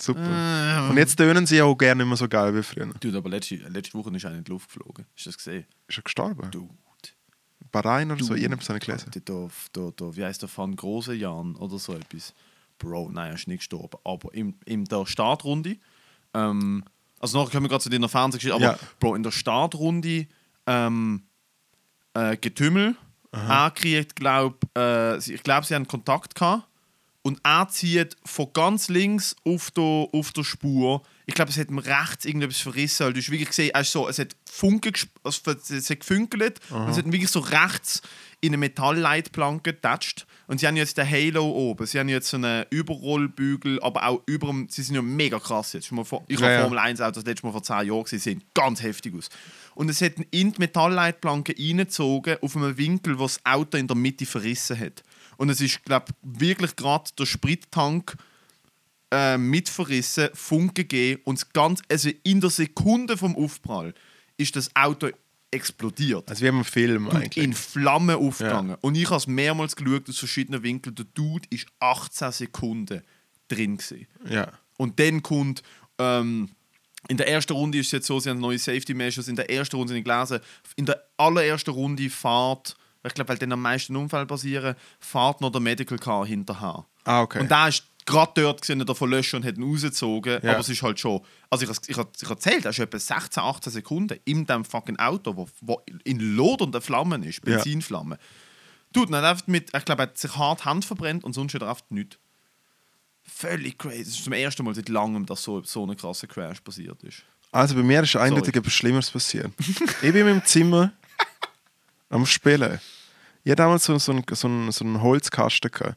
Super. Und jetzt tönen sie auch gerne immer so geil wie früher. Dude, aber letzte, letzte Woche ist einer in die Luft geflogen. Hast du das gesehen? Ist er gestorben? Dude. Bahrain oder so, irgendetwas habe ich gelesen. Da, da, da, da, wie heißt der Van Grosejan oder so etwas? Bro, nein, er ist nicht gestorben. Aber in, in der Startrunde, ähm, also nachher kommen wir gerade zu deiner Fernsehgeschichte, aber Ja. Bro, in der Startrunde ähm, äh, Getümmel, er kriegt, glaub, äh, ich glaube, sie haben Kontakt gehabt und er zieht von ganz links auf der, auf der Spur. Ich glaube, es hat ihm rechts irgendetwas verrissen. weil Du hast wirklich gesehen, ist so, es hat Funke, gesp- also es hat gefunkelt und es hat ihn wirklich so rechts in eine Metallleitplanke getatscht. Und sie haben jetzt den Halo oben. Sie haben jetzt so einen Überrollbügel, aber auch über dem, sie sind ja mega krass jetzt. Vor, ich Ja, habe ja. Formel 1 Autos das letzte Mal vor 10 Jahren gesehen, sie sehen ganz heftig aus. Und es hat ihn in die Metallleitplanke reingezogen, auf einem Winkel, wo das Auto in der Mitte verrissen hat. Und es ist, glaube wirklich gerade der Sprittank äh, mit verrissen, Funke gegeben und das ganz, also in der Sekunde vom Aufprall ist das Auto explodiert. Also wie im Film eigentlich. in Flammen aufgegangen. Und ich habe es mehrmals geschaut aus verschiedenen Winkeln. Der Dude ist 18 Sekunden drin. Gewesen. Ja. Und dann kommt. Ähm, in der ersten Runde ist es jetzt so, sie haben neue Safety Measures. In der ersten Runde, habe ich gelesen, in der allerersten Runde fährt, ich glaube, weil dann am meisten Unfälle passieren, fährt noch der Medical Car hinterher. Ah, okay. Und da ist gerade dort gesehen, der verlöscht und hat ihn rausgezogen. Ja. Aber es ist halt schon. Also ich, ich, erzählt, er ist etwa 16, 18 Sekunden in dem fucking Auto, wo, wo in lodernden Flammen ist, Ja. Benzinflammen. Tut er hat einfach mit, ich glaube, er hat sich hart Hand verbrennt und sonst hat er einfach nichts. Völlig crazy. Es ist zum ersten Mal seit langem, dass so, so ein krasser Crash passiert ist. Also bei mir ist eindeutig etwas Schlimmeres passiert. ich bin in meinem Zimmer <laughs> am Spielen. Ich hatte damals so, so, einen, so, einen, so einen Holzkasten gehabt.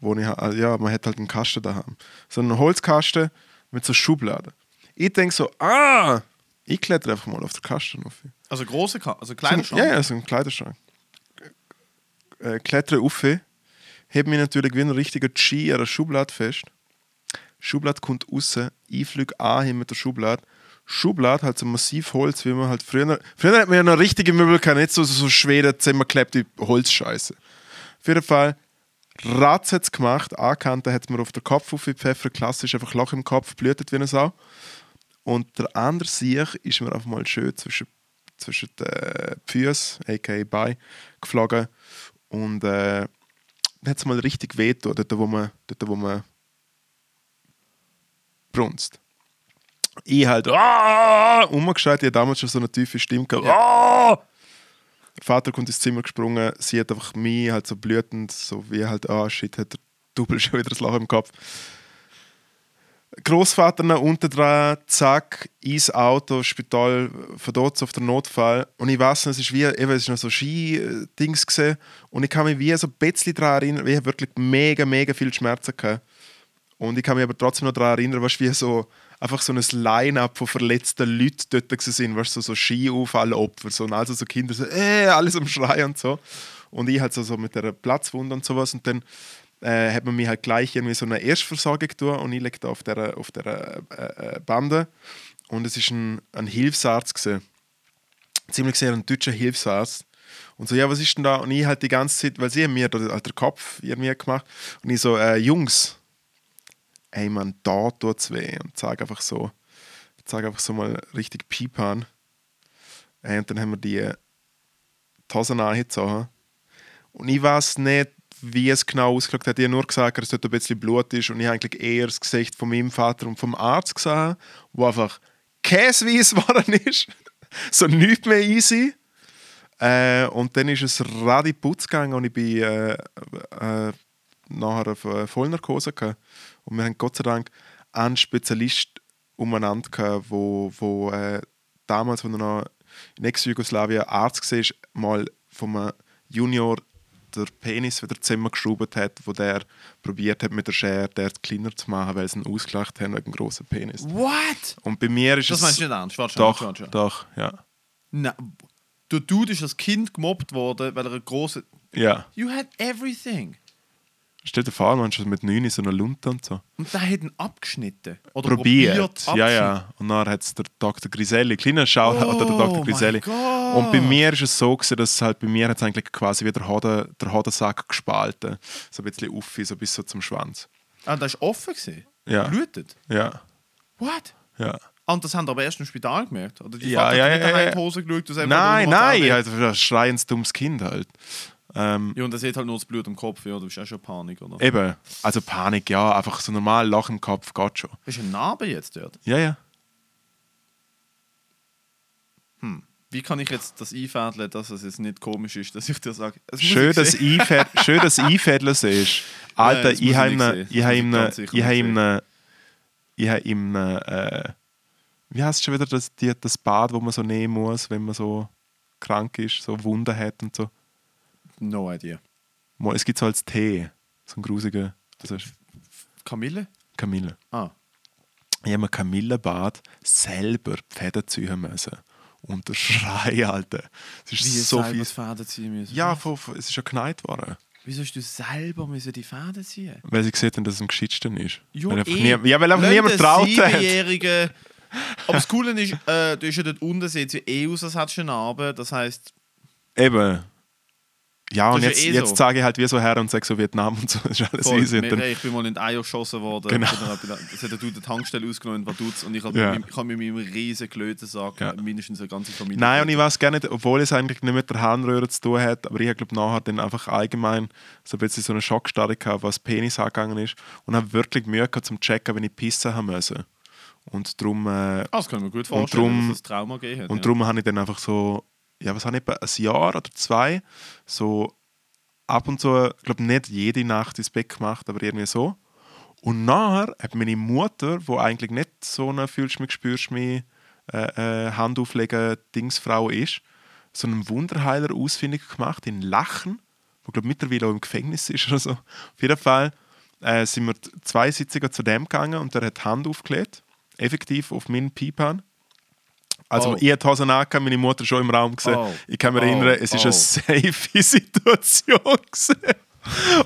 Wo ich, also ja, man hat halt einen Kasten daheim. So einen Holzkasten mit so Schubladen. Ich denke so, ah, ich kletter einfach mal auf den Kasten auf. Also große, Ka also So kleine ein, ja, ja, so ein Kleiderschrank. Äh, klettere auf, heb mich natürlich wie ein richtiger G an der Schublade fest. Schublade kommt raus, ich fliege an mit der Schublade. Schublade halt so massiv Holz, wie man halt früher. Früher hat man ja noch richtige Möbel gehabt, nicht so, so, schwere, zusammengeklebte Holzscheiße. Auf jeden Fall, Ratz hat es gemacht, Ankante hat mir auf den Kopf aufgepfeffert, klassisch einfach Loch im Kopf, blühtet wie eine Sau. Und der andere Sieg ist mir einfach mal schön zwischen, zwischen den Füßen, a.k.a. Bein, geflogen. Und äh, hat es mal richtig weh getan, dort wo man, dort, wo man brunst. Ich halt «Ah!» umgeschreit, ich hatte damals schon so eine tiefe Stimme gehabt. «Ah!» Der Vater kommt ins Zimmer gesprungen, sie hat einfach mich halt so blütend, so wie halt, ah shit, hat der Double <laughs> schon wieder das Lachen im Kopf. Großvater noch unten dran, zack, ins Auto, Spital, von dort auf den Notfall. Und ich weiß nicht, es ist wie, eben, es ist noch so Ski-Dings gesehen. Und ich kann mich wie so ein bisschen daran erinnern, ich habe wirklich mega, mega viel Schmerzen gehabt. Und ich kann mich aber trotzdem noch daran erinnern, du, wie so einfach so ein Line-up von verletzten Leuten dort sind, weißt du, so, so Skiunfallopfer, so, und also so Kinder so, äh, alles am Schreien und so. Und ich halt so, so mit der Platzwunde und sowas und dann äh, hat man mir halt gleich irgendwie so eine Erstversorgung getan und ich leg da auf der, auf der äh, äh, Bande und es ist ein, ein Hilfsarzt gewesen. Ziemlich sehr ein deutscher Hilfsarzt. Und so, ja, was ist denn da? Und ich halt die ganze Zeit, weil sie mir da halt den Kopf irgendwie gemacht und ich so, äh, Jungs, ey man, da tut's weh und sag einfach so, sag einfach so mal richtig Piep an. Äh, und dann haben wir die, Hosen angezogen. Und ich weiß nicht, wie es genau ausgeschaut hat. Ich habe nur gesagt, dass dort ein bisschen Blut ist und ich habe eigentlich eher das Gesicht von meinem Vater und vom Arzt gesehen, wo einfach käseweiß <laughs> geworden ist. <laughs> so nichts mehr easy. Äh, und dann ist es radiputz gegangen und ich bin äh, äh, nachher auf äh, Vollnarkose gehabt. Und wir haben Gott sei Dank einen Spezialist umeinander gehabt, wo, wo äh, damals, als er noch in Ex-Jugoslawien Arzt war, mal vom Junior der Penis wieder zusammengeschraubt hat, wo der probiert hat mit der Schere der kleiner zu machen, weil sie ihn ausgelacht haben wegen dem grossen Penis. What? Und bei mir ist Das es... meinst du nicht ernst? Warte Doch, warte schon. doch, ja. Na, der Dude ist als Kind gemobbt worden, weil er eine große. Ja. You had everything. Stell dir vor, man schon mit 9 in so einer Lunte und so. Und der hat ihn abgeschnitten. Oder Probiert. probiert Ja, ja. Und dann hat es der Dr. Griselli, kleiner Shoutout an den Oh Dr. Griselli. Und bei mir ist es so, gewesen, dass halt bei mir hat eigentlich quasi wieder Hoden, der Hodensack gespalten. So ein bisschen uffi, so bis so zum Schwanz. Ah, das war offen. Gewesen. Ja. Blutet. Ja, What? ja. Und das haben aber erst im Spital gemerkt. Oder die Ja, Vater ja, ja, ja. in die Hose geschaut Nein, nein, also ein schreiendes dummes Kind halt. Ähm, Ja, und er sieht halt nur das Blut im Kopf, ja, du bist auch schon Panik, oder? eben, also Panik, ja, einfach so normal Loch im Kopf geht schon. Ist eine Narbe jetzt dort? Ja, ja. Wie kann ich jetzt das einfädeln, dass es jetzt nicht komisch ist, dass ich dir sage, es muss Schön, dass. Einfäd <laughs> schön, dass Einfädeln siehst. Alter, das muss ich habe ich Das habe ihm, ich habe ihm, ne- ne, äh, wie heißt schon wieder das, die, das Bad, wo man so nehmen muss, wenn man so krank ist, so Wunden hat und so. No idea. Mal, Es gibt so als Tee, so ein grusiger, das ist Kamille? Kamille. Ah. Ich habe mir Kamillenbad selber die Fäden ziehen müssen. Und der Schrei, Alter. Es ist Wie so viel. Fäden ziehen müssen. Ja, von, von, es ist ja geneigt worden. Wieso hast du selber müssen die Fäden ziehen? Weil sie gesehen haben, dass es am geschicktesten ist. Jo, weil einfach eh. nie, ja, weil einfach Lass niemand traut hat. <laughs> Aber das Coole ist, äh, du hast ja dort unten, sieht es ja eh aus, als hättest du eine Narbe. Das heisst, Eben. Ja, und Das ist jetzt, eh jetzt so. sage ich halt wie so her und sage so Vietnam und so. Das ist alles voll, easy. Und dann, ich bin mal in Eier geschossen worden. Genau. Das hat der Dude die Tankstelle ausgenommen in Vaduz und ich habe Ja. mit, mit meinem riesen Klötensack Ja. mindestens eine ganze Familie. Nein, und ich weiß gar nicht, obwohl es eigentlich nicht mit der Harnröhre zu tun hat, aber ich glaube nachher dann einfach allgemein so ein bisschen so eine Schockstarre gehabt, was Penis angegangen ist und habe wirklich Mühe gehabt zum checken, wenn ich pissen haben müssen. Und darum, äh, Ah, das kann ich mir gut vorstellen, drum- dass es Trauma gegeben hat. und ja. darum habe ich dann einfach so, ja, was habe ich, ein Jahr oder zwei, so ab und zu, ich glaube nicht jede Nacht ins Bett gemacht, aber irgendwie so. Und nachher hat meine Mutter, wo eigentlich nicht so eine «Fühlst mich, spürst mich» äh, äh, Hand auflegen Dingsfrau ist, so einen Wunderheiler ausfindig gemacht in Lachen, wo glaube mittlerweile auch im Gefängnis ist oder so. Auf jeden Fall äh, sind wir zwei Sitzungen zu dem gegangen und der hat die Hand aufgelegt, effektiv auf meinen Pipan. Also Oh. ich hatte die Hosen angehabt, meine Mutter schon im Raum gesehen. Oh. Ich kann mich Oh. erinnern, es ist Oh. eine safe <laughs> Situation.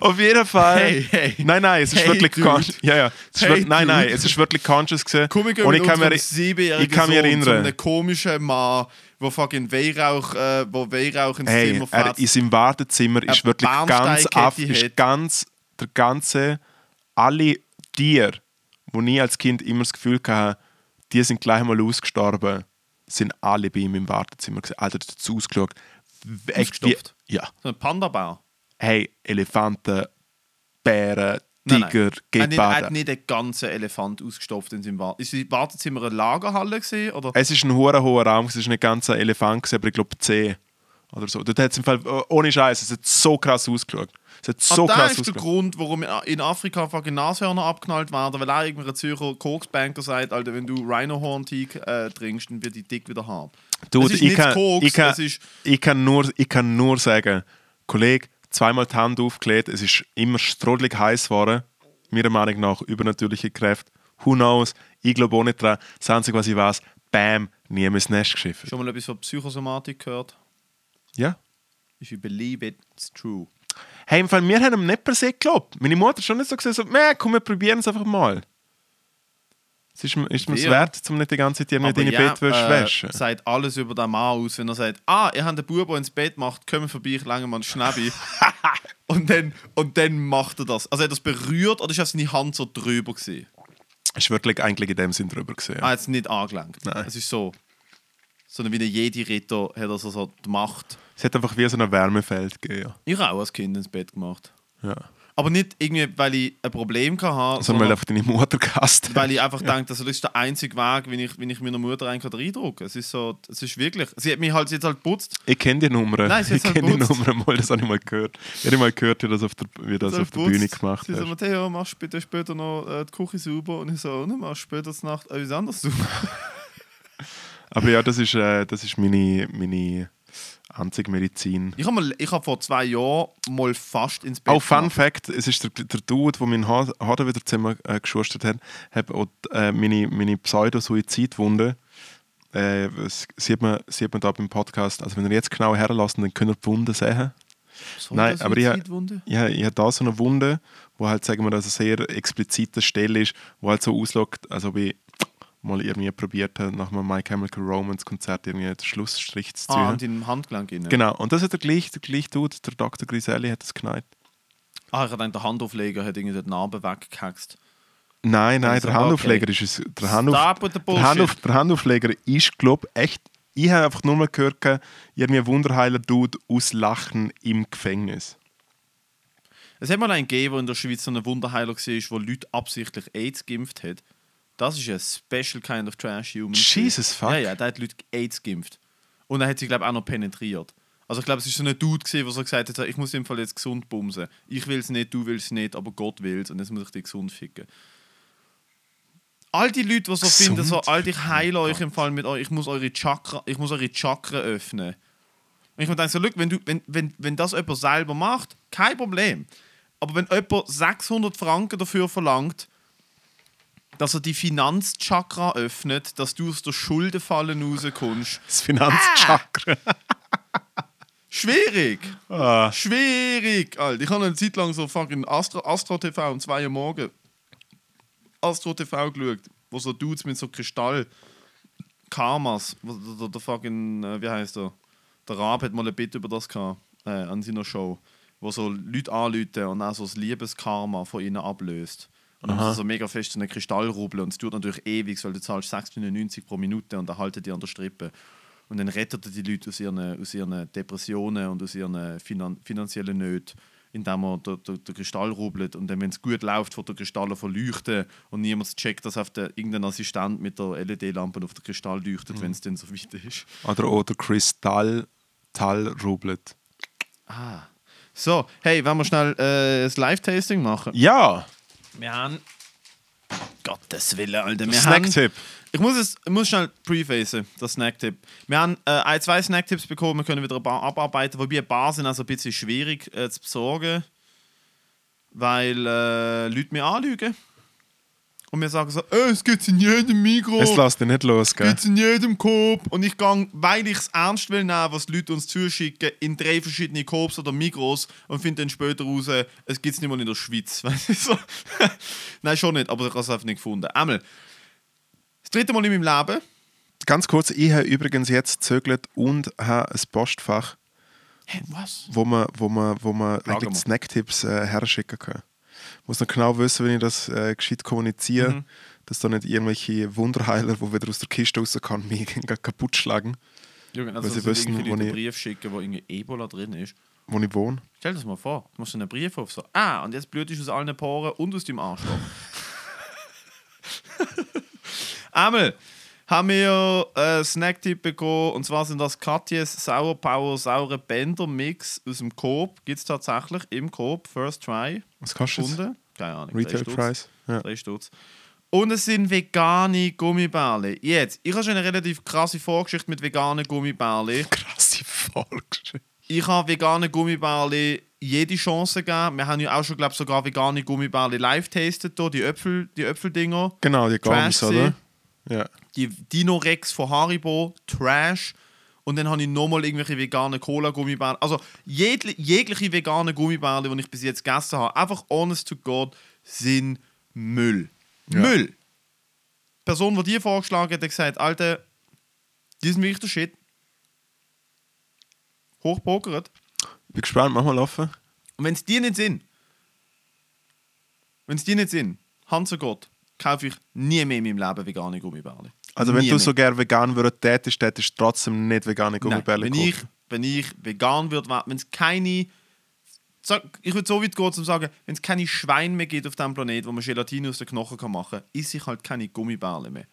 Auf jeden Fall. Hey, hey. Nein, nein, es ist Hey, wirklich conscious. Ja, ja. Es Hey, wirklich, nein, nein, es ist wirklich conscious gewesen. Und ich kann, mir, siebenjährigen ich kann mich erinnern. einem komischen Mann, der fucking Weihrauch, äh, wo Weihrauch ins Hey, Zimmer er fährt. in seinem Wartezimmer ist wirklich ganz auf, ist ganz, der ganze, alle Tiere, wo ich als Kind immer das Gefühl hatte, die sind gleich mal ausgestorben, sind alle bei ihm im Wartezimmer gewesen. Alter, dazu ausgeschaut. Ausgestopft? Ja. So ein Panda-Bär. Hey, Elefanten, Bären, Nein, nein. Tiger, Er hat nicht- Er hat Geparden. nicht den ganzen Elefant ausgestopft in seinem Wartezimmer. Ist das Wartezimmer eine Lagerhalle gewesen, oder? Es ist ein hoher hoher Raum, es ist nicht ganz ein Elefant, gewesen, aber ich glaube 10 oder so. Dort hat es im Fall, oh, ohne Scheiß, es hat so krass ausgeschaut. Es hat so ah, krass das ist der. Grund, warum in Afrika fucking Nashörner abknallt werden, weil auch irgendein Zürcher Koksbanker sagt, Alter, wenn du Rhino-Horn-Teak äh, trinkst, dann wird die dick wieder haben. Ist ich, nicht kann, Koks, ich, kann, ist... ich, kann nur, ich kann nur sagen, Kollege, zweimal die Hand aufgelegt, es ist immer strudelig heiß geworden, meiner Meinung nach übernatürliche Kräfte. Who knows? Ich glaube auch nicht dran. Das Einzige, was ich weiß, bam, nie ins Nest geschiffen. Schon mal etwas von Psychosomatik gehört? Ja. If you believe it, it's true. Hey, im Fall, wir haben ihm nicht per se geglaubt. Meine Mutter hat schon nicht so gesagt, so, "Meh, komm, wir probieren es einfach mal. Es ist, mir- ist mir es wert, um nicht die ganze Zeit irgendwie deine ja, Bettwäsche äh, waschen. sagt alles über den Mann aus, wenn er sagt, ah, ihr habt einen Bub, der ins Bett macht, kommen vorbei, ich lange mal einen Schnäbi. <laughs> und, dann, und dann macht er das. Also hat er das berührt oder ist auf seine Hand so drüber gewesen? Ist wirklich eigentlich in dem Sinn drüber gesehen. Ah, jetzt nicht angelenkt. Nein. Es ist so. Sondern wie ein Jedi-Ritter hat er so, so die Macht. Es hat einfach wie so ein Wärmefeld gegeben. Ich habe auch als Kind ins Bett gemacht. Ja. Aber nicht irgendwie, weil ich ein Problem hatte, Sondern weil sondern einfach deine Mutter gehasst weil ich einfach denke, das ist der einzige Weg, wie ich, wie ich meiner Mutter eigentlich reindrücke. Es ist so, es ist wirklich. Sie hat mich halt jetzt halt putzt. Ich kenne die Nummer. Nein, sie ich halt kenne die. Nummer mal, das habe ich mal gehört. Ich habe mal gehört, wie das auf der, wie das So auf der putzt. Bühne gemacht Sie so, hast. Matteo, machst du bitte später noch äh, die Küche sauber? Und ich so, ne, machst du später zur Nacht etwas anderes sauber? <laughs> Aber ja, das ist, äh, das ist meine, meine einzige Medizin. Ich habe habe vor zwei Jahren mal fast ins Bett Auch Fun gemacht. Fact: Es ist der, der Dude, der mein Haar Haar wieder zusammen äh, geschustert hat, hat auch, äh, meine, meine Pseudo-Suizidwunde. Äh, das sieht man, sieht man da beim Podcast. Also, wenn ihr jetzt genau herlasst, dann könnt ihr die Wunde sehen. So Nein, eine aber ich, ich, ich habe da so eine Wunde, wo halt, sagen wir, also sehr explizite Stelle ist, wo halt so ausschaut, als ob ich mal irgendwie probiert habe, nach einem My Chemical Romance Konzert irgendwie den Schlussstrich zu ziehen. Ah, an deinem Handgelenk rein. genau, und das hat der gleiche, der gleiche Dude, der Dr. Griselli, hat das geneigt. Ah, ich dachte, der Handaufleger hat irgendwie die Narbe weggehaxt. Nein, nein, der Handaufleger ist es. Der, Handauf, der. Handauf, der Handaufleger ist, glaube ich, echt. Ich habe einfach nur mal gehört, irgendwie Wunderheiler Dude auslachen im Gefängnis. Es hat mal einen gegeben, der in der Schweiz so ein Wunderheiler war, wo Leute absichtlich AIDS geimpft hat. Das ist ein special kind of trash human. Jesus, fuck. Ja, ja, der hat Leute AIDS geimpft. Und er hat sie, glaube ich, auch noch penetriert. Also ich glaube, es ist so ein Dude, gewesen, der so gesagt hat, ich muss im Fall jetzt gesund bumsen. Ich will es nicht, du willst es nicht, aber Gott will es und jetzt muss ich dich gesund ficken. All die Leute, die so Gesund finden, so, Alter, ich heile euch im Fall mit euch, ich muss eure Chakra, ich muss eure Chakra öffnen. Und ich mir denke so, look, wenn, du, wenn, wenn, wenn das jemand selber macht, kein Problem. Aber wenn jemand 600 Franken dafür verlangt, dass er die Finanzchakra öffnet, dass du aus der Schuldenfalle rauskommst, Das Finanzchakra. schwierig. Ah. Schwierig, Alter. Ich habe eine Zeit lang so fucking Astro, Astro TV um 2 Uhr morgen Astro TV geschaut, wo so Dudes mit so Kristall Karmas, der, der, fucking, äh, wie heißt der? Der Rab hat mal ein Bit über das gehabt, äh, an seiner Show, wo so Leute anrufen und auch so das Liebeskarma von ihnen ablöst. Und dann haben sie so mega fest so einen Kristall rubbeln und es tut natürlich ewig, weil du zahlst 6,99 pro Minute und dann halten die an der Strippe. Und dann rettet er die Leute aus ihren, aus ihren Depressionen und aus ihren finan finanziellen Nöten, indem er den, den, den Kristall rubbelt. Und dann, wenn es gut läuft, wird der Kristall verleuchten und niemand checkt, dass auf der, irgendein Assistent mit der LED-Lampe auf den Kristall leuchtet, wenn es dann so weit ist. Oder, oder Kristall Tal rublet. So, hey, wollen wir schnell äh, das Live-Tasting machen? Ja, Wir haben. Gottes Willen, Alter. Wir Snacktipp. Ich muss es ich muss schnell prefacen, das Snacktipp. Wir haben äh, ein, zwei Snacktipps bekommen, wir können wieder ein paar abarbeiten. Wobei ein paar sind also ein bisschen schwierig äh, zu besorgen, weil äh, Leute mir anlügen. Und mir sagen so, äh, es gibt in jedem Mikro. Es lässt dich nicht los, gell? Gibt's in jedem Coop. Und ich gehe, weil ich es ernst will nehmen, was die Leute uns zuschicken, in drei verschiedene Coops oder Migros und finde dann später raus, es gibt es nicht mal in der Schweiz. <laughs> Weißt du, so. <laughs> Nein, schon nicht, aber ich habe es einfach nicht gefunden. Einmal, das dritte Mal in meinem Leben, Ganz kurz, ich habe übrigens jetzt gezögert und habe ein Postfach, was? wo man, wo man, wo man Snacktipps äh, herschicken kann. Muss noch genau wissen, wenn ich das äh, gescheit kommuniziere, Mhm. dass da nicht irgendwelche Wunderheiler, die wieder aus der Kiste raus kann, mich <laughs> kaputt schlagen, Junge, also Weil sie sie wissen, wo ich- einen Brief schicken, wo irgendwie Ebola drin ist. wo ich wohne. Stell dir das mal vor, du so einen Brief auf so, ah, und jetzt blüht aus allen Poren und aus dem Arschloch. <laughs> Einmal haben wir einen Snacktipp bekommen, und zwar sind das Katjes Sauer Power Saure Bänder Mix aus dem Coop. Gibt es tatsächlich im Coop, First Try. Was kostet? Gefunden. Keine Ahnung. Retail. Price? Ja. Drei Stutz. Und es sind vegane Gummibärle. Jetzt, ich habe schon eine relativ krasse Vorgeschichte mit veganen Gummibärle. <laughs> Krasse Folge. Ich habe vegane Gummibärle jede Chance geben. Wir haben ja auch schon, glaube ich, sogar vegane Gummibärli live tastet, hier, die, Äpfel, die Äpfeldinger. Genau, die Trash oder? Ja. Die Dino Rex von Haribo, Trash. Und dann habe ich nochmal irgendwelche vegane Cola-Gummibärli. Also jedli- jegliche vegane Gummibärli, die ich bis jetzt gegessen habe, einfach honest to God, sind Müll. Müll. Die Person, die die vorgeschlagen hat, hat gesagt, Alter, die sind wirklich der Shit. Hochpokert. Bin gespannt, mach mal offen. Und wenn es die nicht sind, wenn es die nicht sind, Hand zu Gott, kaufe ich nie mehr in meinem Leben vegane Gummibärli. Also wenn Nie du mehr. so gerne vegan würdest, tätest, tätest du trotzdem nicht vegane Nein, Gummibärli wenn ich, wenn ich vegan würde, wenn es keine. Ich würde so weit gehen, zum sagen, wenn es keine Schweine mehr gibt auf diesem Planeten, wo man Gelatine aus den Knochen kann machen kann, esse ich halt keine Gummibärle mehr.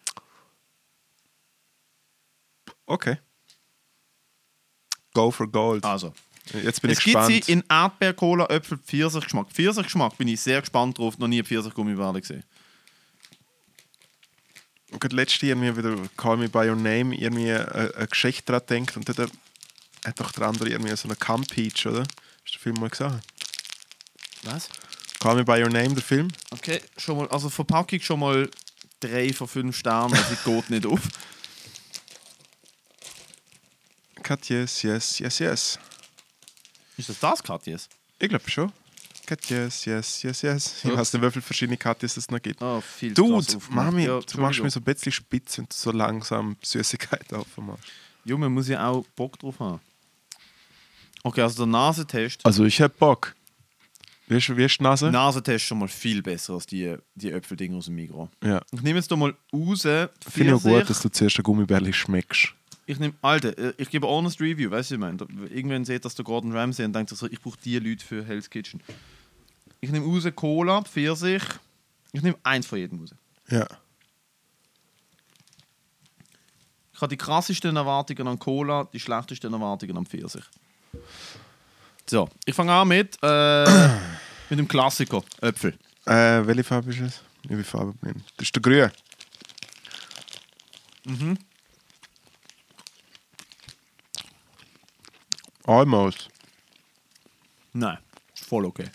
Okay. Go for gold. Also, Jetzt bin es ich gibt gespannt. sie in Erdbeer, Cola, Äpfel, Pfirsichgeschmack. Pfirsichgeschmack bin ich sehr gespannt drauf, noch nie Pfirsich-Gummibärle gesehen. Und gerade letztes Jahr irgendwie wieder Call Me By Your Name irgendwie eine, eine Geschichte dran denkt und dann hat doch der andere irgendwie so eine Camp Peach, oder? Hast du den Film mal gesehen? Was? Call Me By Your Name, der Film? Okay, schon mal, also Verpackung schon mal drei von fünf Sternen, also ich geht nicht auf. Cut, yes, yes, yes, yes. Ist das das, Katjes? Ich glaube schon. Cut, yes, yes, yes, yes. Ich weiß nicht, wie viele verschiedene Cuties es noch gibt. Oh, viel Dude. Mami, Ja, du machst mich so ein bisschen spitz, wenn du so langsam Süßigkeiten aufmachst. Man muss ja auch Bock drauf haben. Okay, also der Nasentest. Also ich hab Bock. Wie ist, wie ist die Nase? Nasentest ist schon mal viel besser als die, die Äpfeldinger aus dem Migros. Ja. Ich nehme jetzt da mal raus. Finde ich auch gut, dass du zuerst ein Gummibärli schmeckst. Ich nehme, Alter, äh, ich gebe honest Review, weißt du, ich meine, irgendwann seht das der Gordon Ramsay und denkt sich so, ich brauche die Leute für Hell's Kitchen. Ich nehme raus Cola, Pfirsich. Ich nehme eins von jedem raus. Ja. Ich habe die krassesten Erwartungen an Cola, die schlechtesten Erwartungen an Pfirsich. So, ich fange an mit, äh, <clears throat> mit dem Klassiker, Äpfel. Äh, welche Farbe ist es? Ich bin farbenblind. Das ist der Grün. Mhm. Almost. Nein, ist voll okay.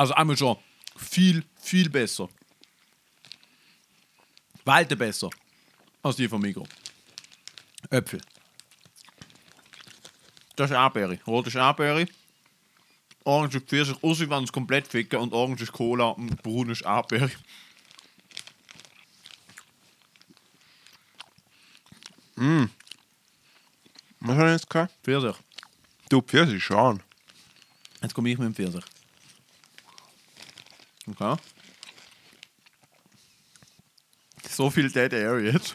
Also einmal schon viel, viel besser. Weite besser als die von Migros. Äpfel. Das ist Erdbeere. Rote Erdbeere. Orange ist Pfirsich. Außer wenn es komplett ficken und orange ist Cola und braun ist Erdbeere. Was haben wir jetzt gehabt? Pfirsich. Du, Pfirsich schon. Jetzt komme ich mit dem Pfirsich. Okay. So viel Dead Air jetzt.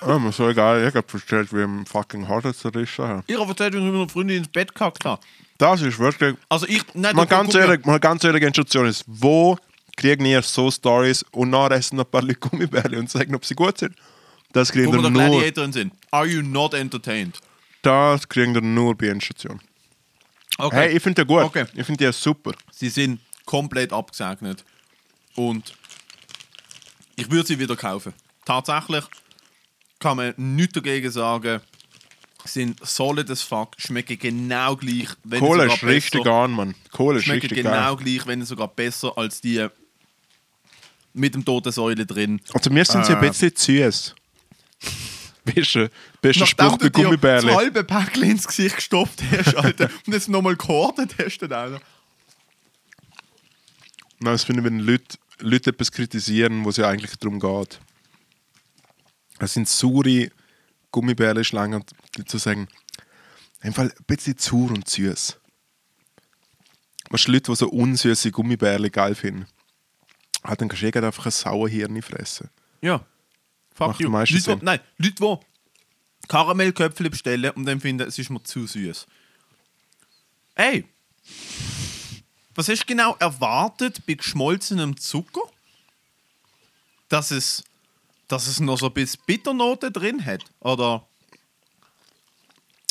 Ah, mir so egal, ich hab verstellt, wie im fucking Harte zerrissen. Ich habe erzählt, wie ich mit einer Freundin ins Bett gekackt habe. Das ist wirklich. Also ich... Nein, Mal ganz ehrlich, mal ganz ehrliche Instruktion ist, wo kriegen ihr so Stories und dann essen noch ein paar Leute und sagen, ob sie gut sind? Das kriegen wir nur, Gladiatorin sind. Are you not entertained? das kriegen ihr nur bei Institution. Okay. Hey, ich finde die gut. Okay. Ich finde die super. Sie sind komplett abgesegnet. Und ich würde sie wieder kaufen. Tatsächlich kann man nichts dagegen sagen. Sind solid as fuck, schmecken genau gleich. Wenn Kohle sogar ist richtig besser, an, Mann. Kohle ist richtig genau geil. gleich, wenn sogar besser als die mit dem toten Säule drin. Also mir sind sie ein Äh. bisschen süß. <laughs> Bester, bester Spruch Nachdem bei du dir das Gummibärli. halbe Päckchen ins Gesicht gestopft hast, Alter, und jetzt nochmal gehortet hast, dann, Alter. Nein, das finde ich, wenn Leute, Leute etwas kritisieren, wo es ja eigentlich darum geht. Es sind saure Gummibärli-Schlangen und die zu sagen, einfach ein bisschen sauer und süß. Was Leute, die so unsüße Gummibärli geil finden, dann kannst du eh gleich einfach ein Sauerhirn fressen. Ja. Fuck Macht you. Leute, Sinn. die, nein, Leute, die Karamellköpfchen bestellen und dann finden, es ist mir zu süß. Ey! Was hast du genau erwartet bei geschmolzenem Zucker? Dass es, dass es noch so ein bisschen Bitternote drin hat? Oder?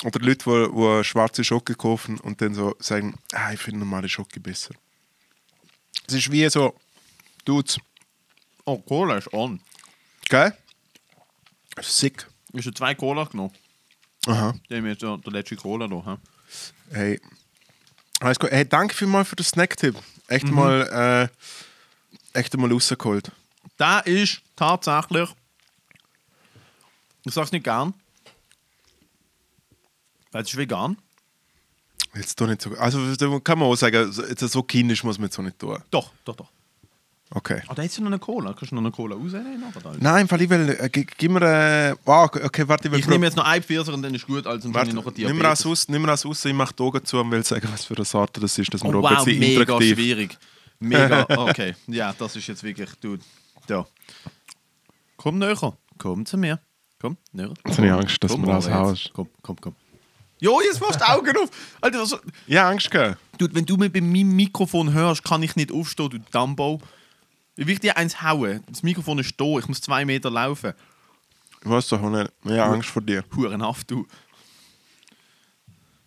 Oder Leute, die, die schwarze Schocke kaufen und dann so sagen, ah, ich finde normale Schocke besser. Es ist wie so, Dudes, Oh, Cola ist on. gell? Sick. Ich habe zwei Cola genommen. Aha. Die haben jetzt der letzte Cola hä? Hey, Alles gut. Hey, danke vielmals für den Snacktipp. Echt Mhm. mal, äh, echt mal rausgeholt. Der ist tatsächlich. Ich sag's nicht gern. Weil es ist vegan. Jetzt doch nicht so. Also da kann man auch sagen, so kindisch muss man jetzt so nicht tun. Doch, doch, doch. Okay. Ah, da ist noch eine Cola. Kannst du noch eine Cola rausnehmen? Nein, weil ich will, äh, gi- gib mir, äh, ah, okay, warte, ich will Ich nehme jetzt noch ein Pfirsich und dann ist gut, als Warte, ich noch ein nimm mir Diabetes. das nimm mir das aus, ich mache die Augen zu und will sagen, was für eine Sorte das ist, dass wir Oh, ein wow, bisschen mega interaktiv... schwierig. Mega, <laughs> okay. Ja, das ist jetzt wirklich, du, da. Komm näher, komm zu mir. Komm, näher. Jetzt habe ich Angst, dass Komm, mir das aber Haus... jetzt. Komm, komm, komm. Jo, jetzt machst du die Augen auf. Alter, was, Ja, Angst gehabt. Dude, wenn du mich bei meinem Mikrofon hörst, kann ich nicht aufstehen, du Dumbo. Ich will dir eins hauen. Das Mikrofon ist da, ich muss zwei Meter laufen. Ich weiß doch nicht. Ich habe Angst vor dir. Hurenhaft, du.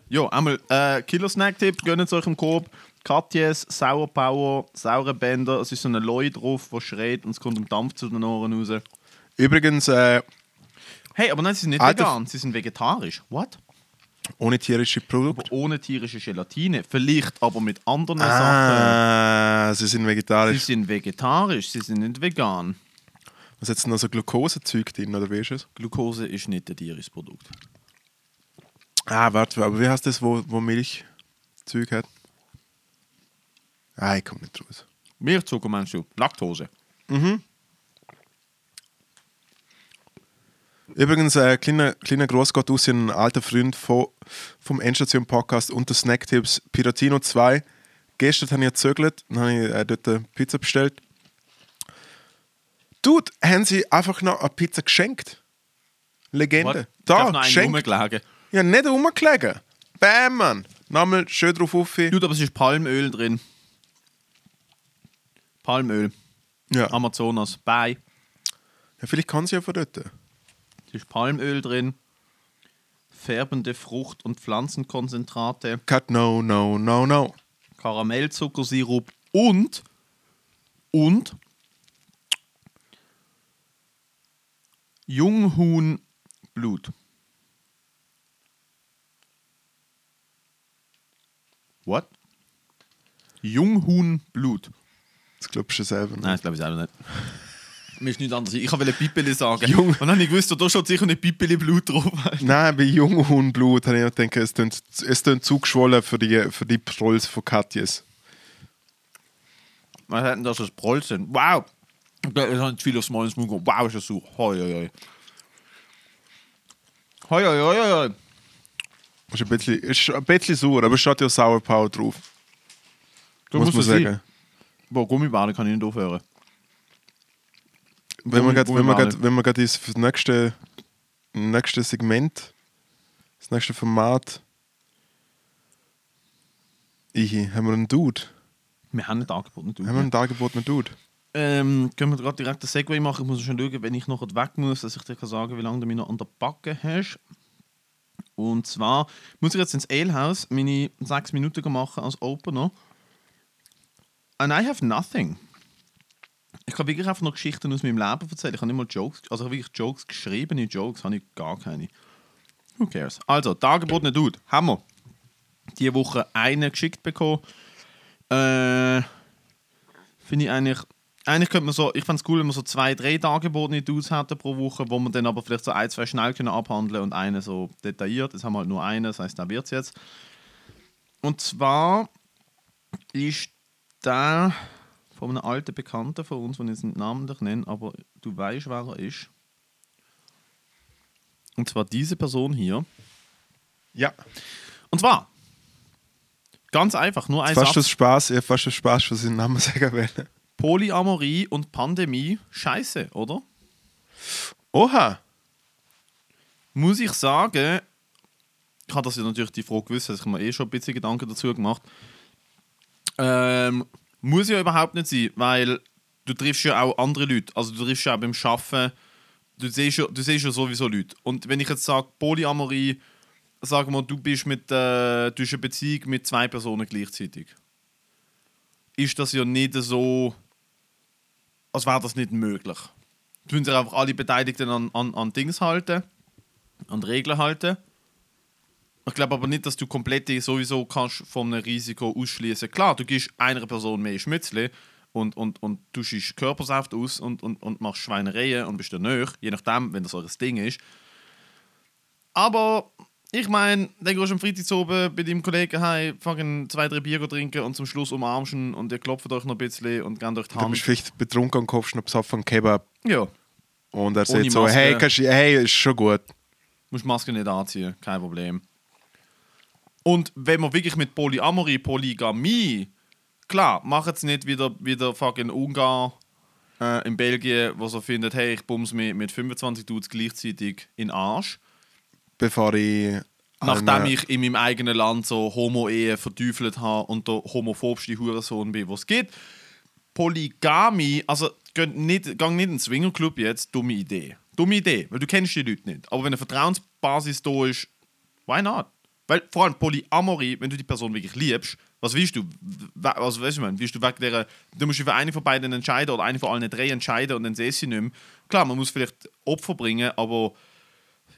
Jo, einmal äh, Killer-Snack-Tipp, gönnt euch im Korb. Katjes, Sour Power, saure Bänder. Es ist so eine Leu drauf, die schreit und es kommt ein Dampf zu den Ohren raus. Übrigens, äh, Hey, aber nein, sie sind nicht Alter- vegan, sie sind vegetarisch. What? Ohne tierische Produkte. Ohne tierische Gelatine. Vielleicht aber mit anderen Sachen. Ah, sie sind Sie vegetarisch. sind vegetarisch, sie sind nicht vegan. Was denn noch so Glukosezeug drin, oder wie ist es? Glucose ist nicht ein tierisches Produkt. Ah, warte, aber wie heißt das, wo, wo Milchzeug hat? Ah, ich komme nicht raus. Milchzucker meinst du? Laktose. Übrigens, äh, kleiner, kleiner Großgott aus, ein alter Freund von, vom Endstation Podcast und der Snacktipps Piratino 2. Gestern habe ich gezögert, dann habe ich äh, dort eine Pizza bestellt. Dude, haben sie einfach noch eine Pizza geschenkt? Legende. Da, noch geschenkt. rumgelegen. Ja, nicht rumgelegen. Bam, Mann. Nochmal schön drauf auf. Dude, aber es ist Palmöl drin. Palmöl. Ja. Amazonas. Bye. ja, vielleicht kann sie ja von dort. Es ist Palmöl drin. Färbende Frucht- und Pflanzenkonzentrate. Cut, no, no, no, no. Karamellzuckersirup und und Junghuhnblut. What? Junghuhnblut. Das glaubst du selber. nicht. Nein, das glaube ich selber nicht. Mir ist nichts anderes. Ich wollte Pipeli sagen. Jung- Und dann habe ich gewusst, da steht sicher nicht Pipeli-Blut drauf. Nein, bei Junghundblut habe ich auch gedacht, es tönt, es tönt zu geschwollen für die, für die Prolls von Katjes. Was hätten das als Proll sind? Wow! Da ist ein viel aufs Mal ins Mund. Wow, ist das so. Hoi, hoi, hoi. Hoi, hoi, hoi, hoi. Ist ein bisschen, ist ein bisschen sauer, aber es steht ja Sour Power drauf. Da muss man sagen. Boah, Gummibärle kann ich nicht aufhören. Wenn wir grad- wenn wir grad- wenn wir gerade das nächste, nächste Segment, das nächste Format, ich, haben wir einen Dude. Wir haben nicht angeboten. Du. Haben wir einen dargebotenen Dude. Ähm, können wir gerade direkt den Segway machen? Ich muss schon schauen, wenn ich noch weg muss, dass ich dir kann sagen wie lange du mich noch an der Backe hast. Und zwar muss ich jetzt ins Alehouse meine sechs Minuten machen als Opener. And I have nothing. Ich kann wirklich einfach noch Geschichten aus meinem Leben erzählen. Ich habe nicht mal Jokes, also ich habe wirklich Jokes, geschriebene Jokes, habe ich gar keine. Who cares? Also, dargebotene Dude, haben wir. Diese Woche einen geschickt bekommen. Äh, Finde ich eigentlich. Eigentlich könnte man so, ich fände es cool, wenn man so zwei, drei dargebotene Dudes hätte pro Woche, wo man dann aber vielleicht so ein, zwei schnell können abhandeln und einen so detailliert. Jetzt haben wir halt nur einen, das heißt, da wird es jetzt. Und zwar ist der von einem alten Bekannten von uns, den ich jetzt nicht namentlich nenne, aber du weißt, wer er ist. Und zwar diese Person hier. Ja. Und zwar, ganz einfach, nur ein Fast Satz. das Spaß, ja, fast das Spaß, was ich den Namen sagen will. Polyamorie und Pandemie, scheiße, oder? Oha! Muss ich sagen, ich habe das ja natürlich die Frage gewusst, also ich habe mir eh schon ein bisschen Gedanken dazu gemacht. Ähm, muss ja überhaupt nicht sein, weil du triffst ja auch andere Leute. Also du triffst ja auch beim Arbeiten, du siehst ja, du siehst ja sowieso Leute. Und wenn ich jetzt sage, Polyamorie, sagen wir, du bist mit, äh, du hast eine Beziehung mit zwei Personen gleichzeitig. Ist das ja nicht so, als wäre das nicht möglich. Tun sich einfach alle Beteiligten an, an, an Dings halten, an Regeln halten. Ich glaube aber nicht, dass du komplett sowieso kannst von einem Risiko ausschließen. Klar, du gibst einer Person mehr Schmützle und, und, und du schießt Körpersaft aus und, und, und machst Schweinereien und bist dann nöch, je nachdem, wenn das euer Ding ist. Aber ich meine, dann gehst du am Freitag oben bei deinem Kollegen heim, fangen zwei, drei Bier trinken und zum Schluss umarmst ihn und ihr klopft euch noch ein bisschen und gebt euch die Du Hand. bist vielleicht betrunken und kaufst noch besoffen Kebab. Ja, Und er sagt so, hey, kannst, du- hey, ist schon gut. musst Maske nicht anziehen, kein Problem. Und wenn man wirklich mit Polyamorie, Polygamie, klar, macht es nicht wieder, wieder fucking Ungarn äh, in Belgien, wo so findet, hey, ich bums mich mit 25 Dudes gleichzeitig in Arsch. Bevor ich... Nachdem ich in meinem eigenen Land so Homo-Ehe verteufelt habe und der homophobste Hurensohn bin, was es gibt. Polygamie, also geht nicht, gang nicht in den Swingerclub jetzt, dumme Idee. Dumme Idee, weil du kennst die Leute nicht. Aber wenn eine Vertrauensbasis da ist, why not? Weil vor allem Polyamorie, wenn du die Person wirklich liebst, was willst du? Also, weißt du, willst du wegen der, du musst für eine von beiden entscheiden oder eine von allen drei entscheiden und dann siehst du sie nicht mehr. Klar, man muss vielleicht Opfer bringen, aber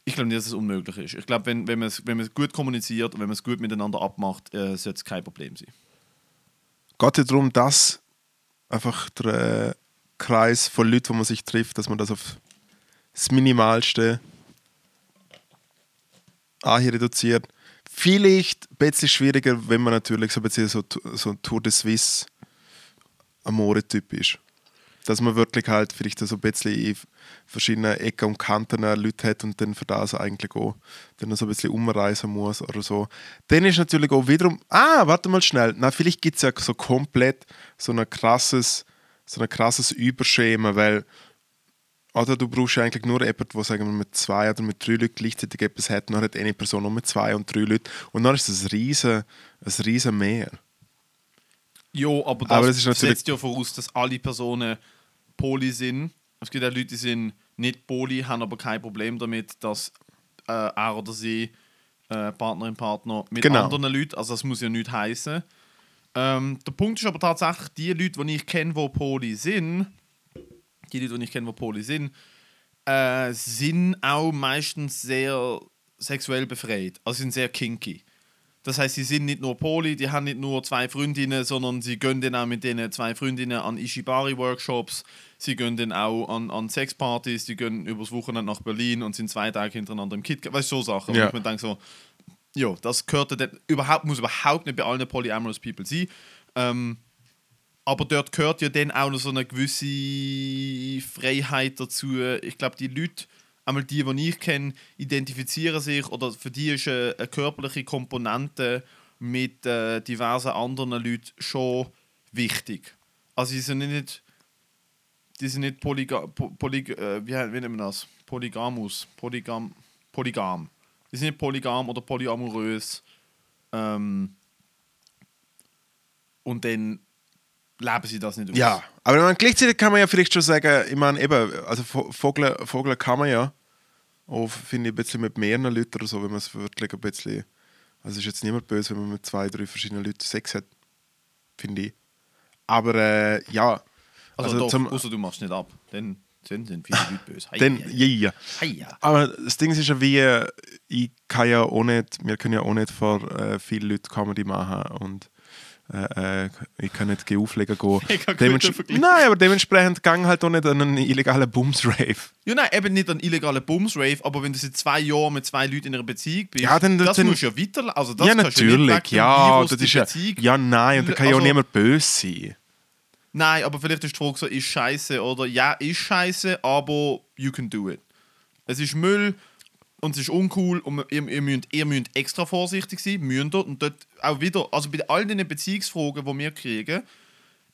ich glaube nicht, dass es unmöglich ist. Ich glaube, wenn, wenn man es wenn man es gut kommuniziert und wenn man es gut miteinander abmacht, äh, sollte es kein Problem sein. geht ja darum, dass einfach der äh, Kreis von Leuten, wo man sich trifft, dass man das auf das Minimalste reduziert. Vielleicht ein bisschen schwieriger, wenn man natürlich so ein bisschen so, so ein Tour de Suisse Amore-Typ ist. Dass man wirklich halt vielleicht so ein bisschen in verschiedenen Ecken und Kanten Leute hat und dann für das eigentlich auch dann so ein bisschen umreisen muss oder so. Dann ist natürlich auch wiederum, ah, warte mal schnell, na, vielleicht gibt es ja so komplett so ein krasses, so ein krasses Überschema, weil oder du brauchst eigentlich nur jemanden, der sagen wir, mit zwei oder mit drei Leuten gleichzeitig etwas hat, dann hat eine Person nur mit zwei und drei Leuten und dann ist das ein riesen, ein riesen Meer. Jo, aber das, Aber das ist natürlich- setzt ja voraus, dass alle Personen poly sind. Es gibt auch Leute, die sind nicht poly, haben aber kein Problem damit, dass äh, er oder sie äh, Partnerin, Partner mit Genau. anderen Leuten, also das muss ja nicht heißen. Ähm, der Punkt ist aber tatsächlich, die Leute, die ich kenne, die poly sind, die Leute, die ich kenne, die poly sind, äh, sind auch meistens sehr sexuell befreit. Also sind sehr kinky. Das heißt, sie sind nicht nur Poli, die haben nicht nur zwei Freundinnen, sondern sie gehen dann auch mit diesen zwei Freundinnen an Ishibari-Workshops, sie gehen dann auch an, an Sexpartys, die gehen übers Wochenende nach Berlin und sind zwei Tage hintereinander im KitKat. Weißt du, so Sachen. Ja. Und ich denke so, ja, das gehört dann überhaupt, muss überhaupt nicht bei allen polyamorous People sein. Ähm, aber dort gehört ja dann auch noch so eine gewisse Freiheit dazu. Ich glaube, die Leute, einmal die, die ich kenne, identifizieren sich oder für die ist eine, eine körperliche Komponente mit äh, diversen anderen Leuten schon wichtig. Also sie sind nicht, die sind nicht polyga, po, polyg, äh, wie, wie nennt man das? Polygamus, polygam, polygam. Die sind nicht polygam oder polyamorös. Ähm, und dann leben sie das nicht aus. Ja, aber meine, gleichzeitig kann man ja vielleicht schon sagen, ich meine, eben, also Vo- Vogel, Vogel kann man ja, auch finde ich ein bisschen mit mehreren Leuten oder so, wenn man es wirklich ein bisschen, also es ist jetzt niemand böse, wenn man mit zwei, drei verschiedenen Leuten Sex hat, finde ich. Aber äh, ja, Also, also doch, zum, außer du machst nicht ab. Dann sind, sind viele Leute böse. Hei, dann, ja, ja. ja. Aber das Ding ist ja wie, äh, ich kann ja auch nicht, wir können ja auch nicht vor äh, vielen Leuten Comedy machen und äh, äh, ich kann nicht auflegen gehen. <laughs> Dements-. Nein, aber dementsprechend gang halt auch nicht an einen illegalen Bums-Rave. Ja, nein, eben nicht ein illegaler Bums-Rave, aber wenn du seit zwei Jahren mit zwei Leuten in einer Beziehung bist, Ja, dann- das dann- musst du ja weiter... Also das ja, natürlich. Ja, Virus das ist ja, ja, nein, und da kann ja auch Also- niemand böse sein. Nein, aber vielleicht ist die Frage so, ist scheiße oder ja, ist scheiße, aber you can do it. Es ist Müll und es ist uncool und ihr, ihr, müsst, ihr müsst extra vorsichtig sein, müsst ihr. Und dort auch wieder, also bei all den Beziehungsfragen, die wir kriegen,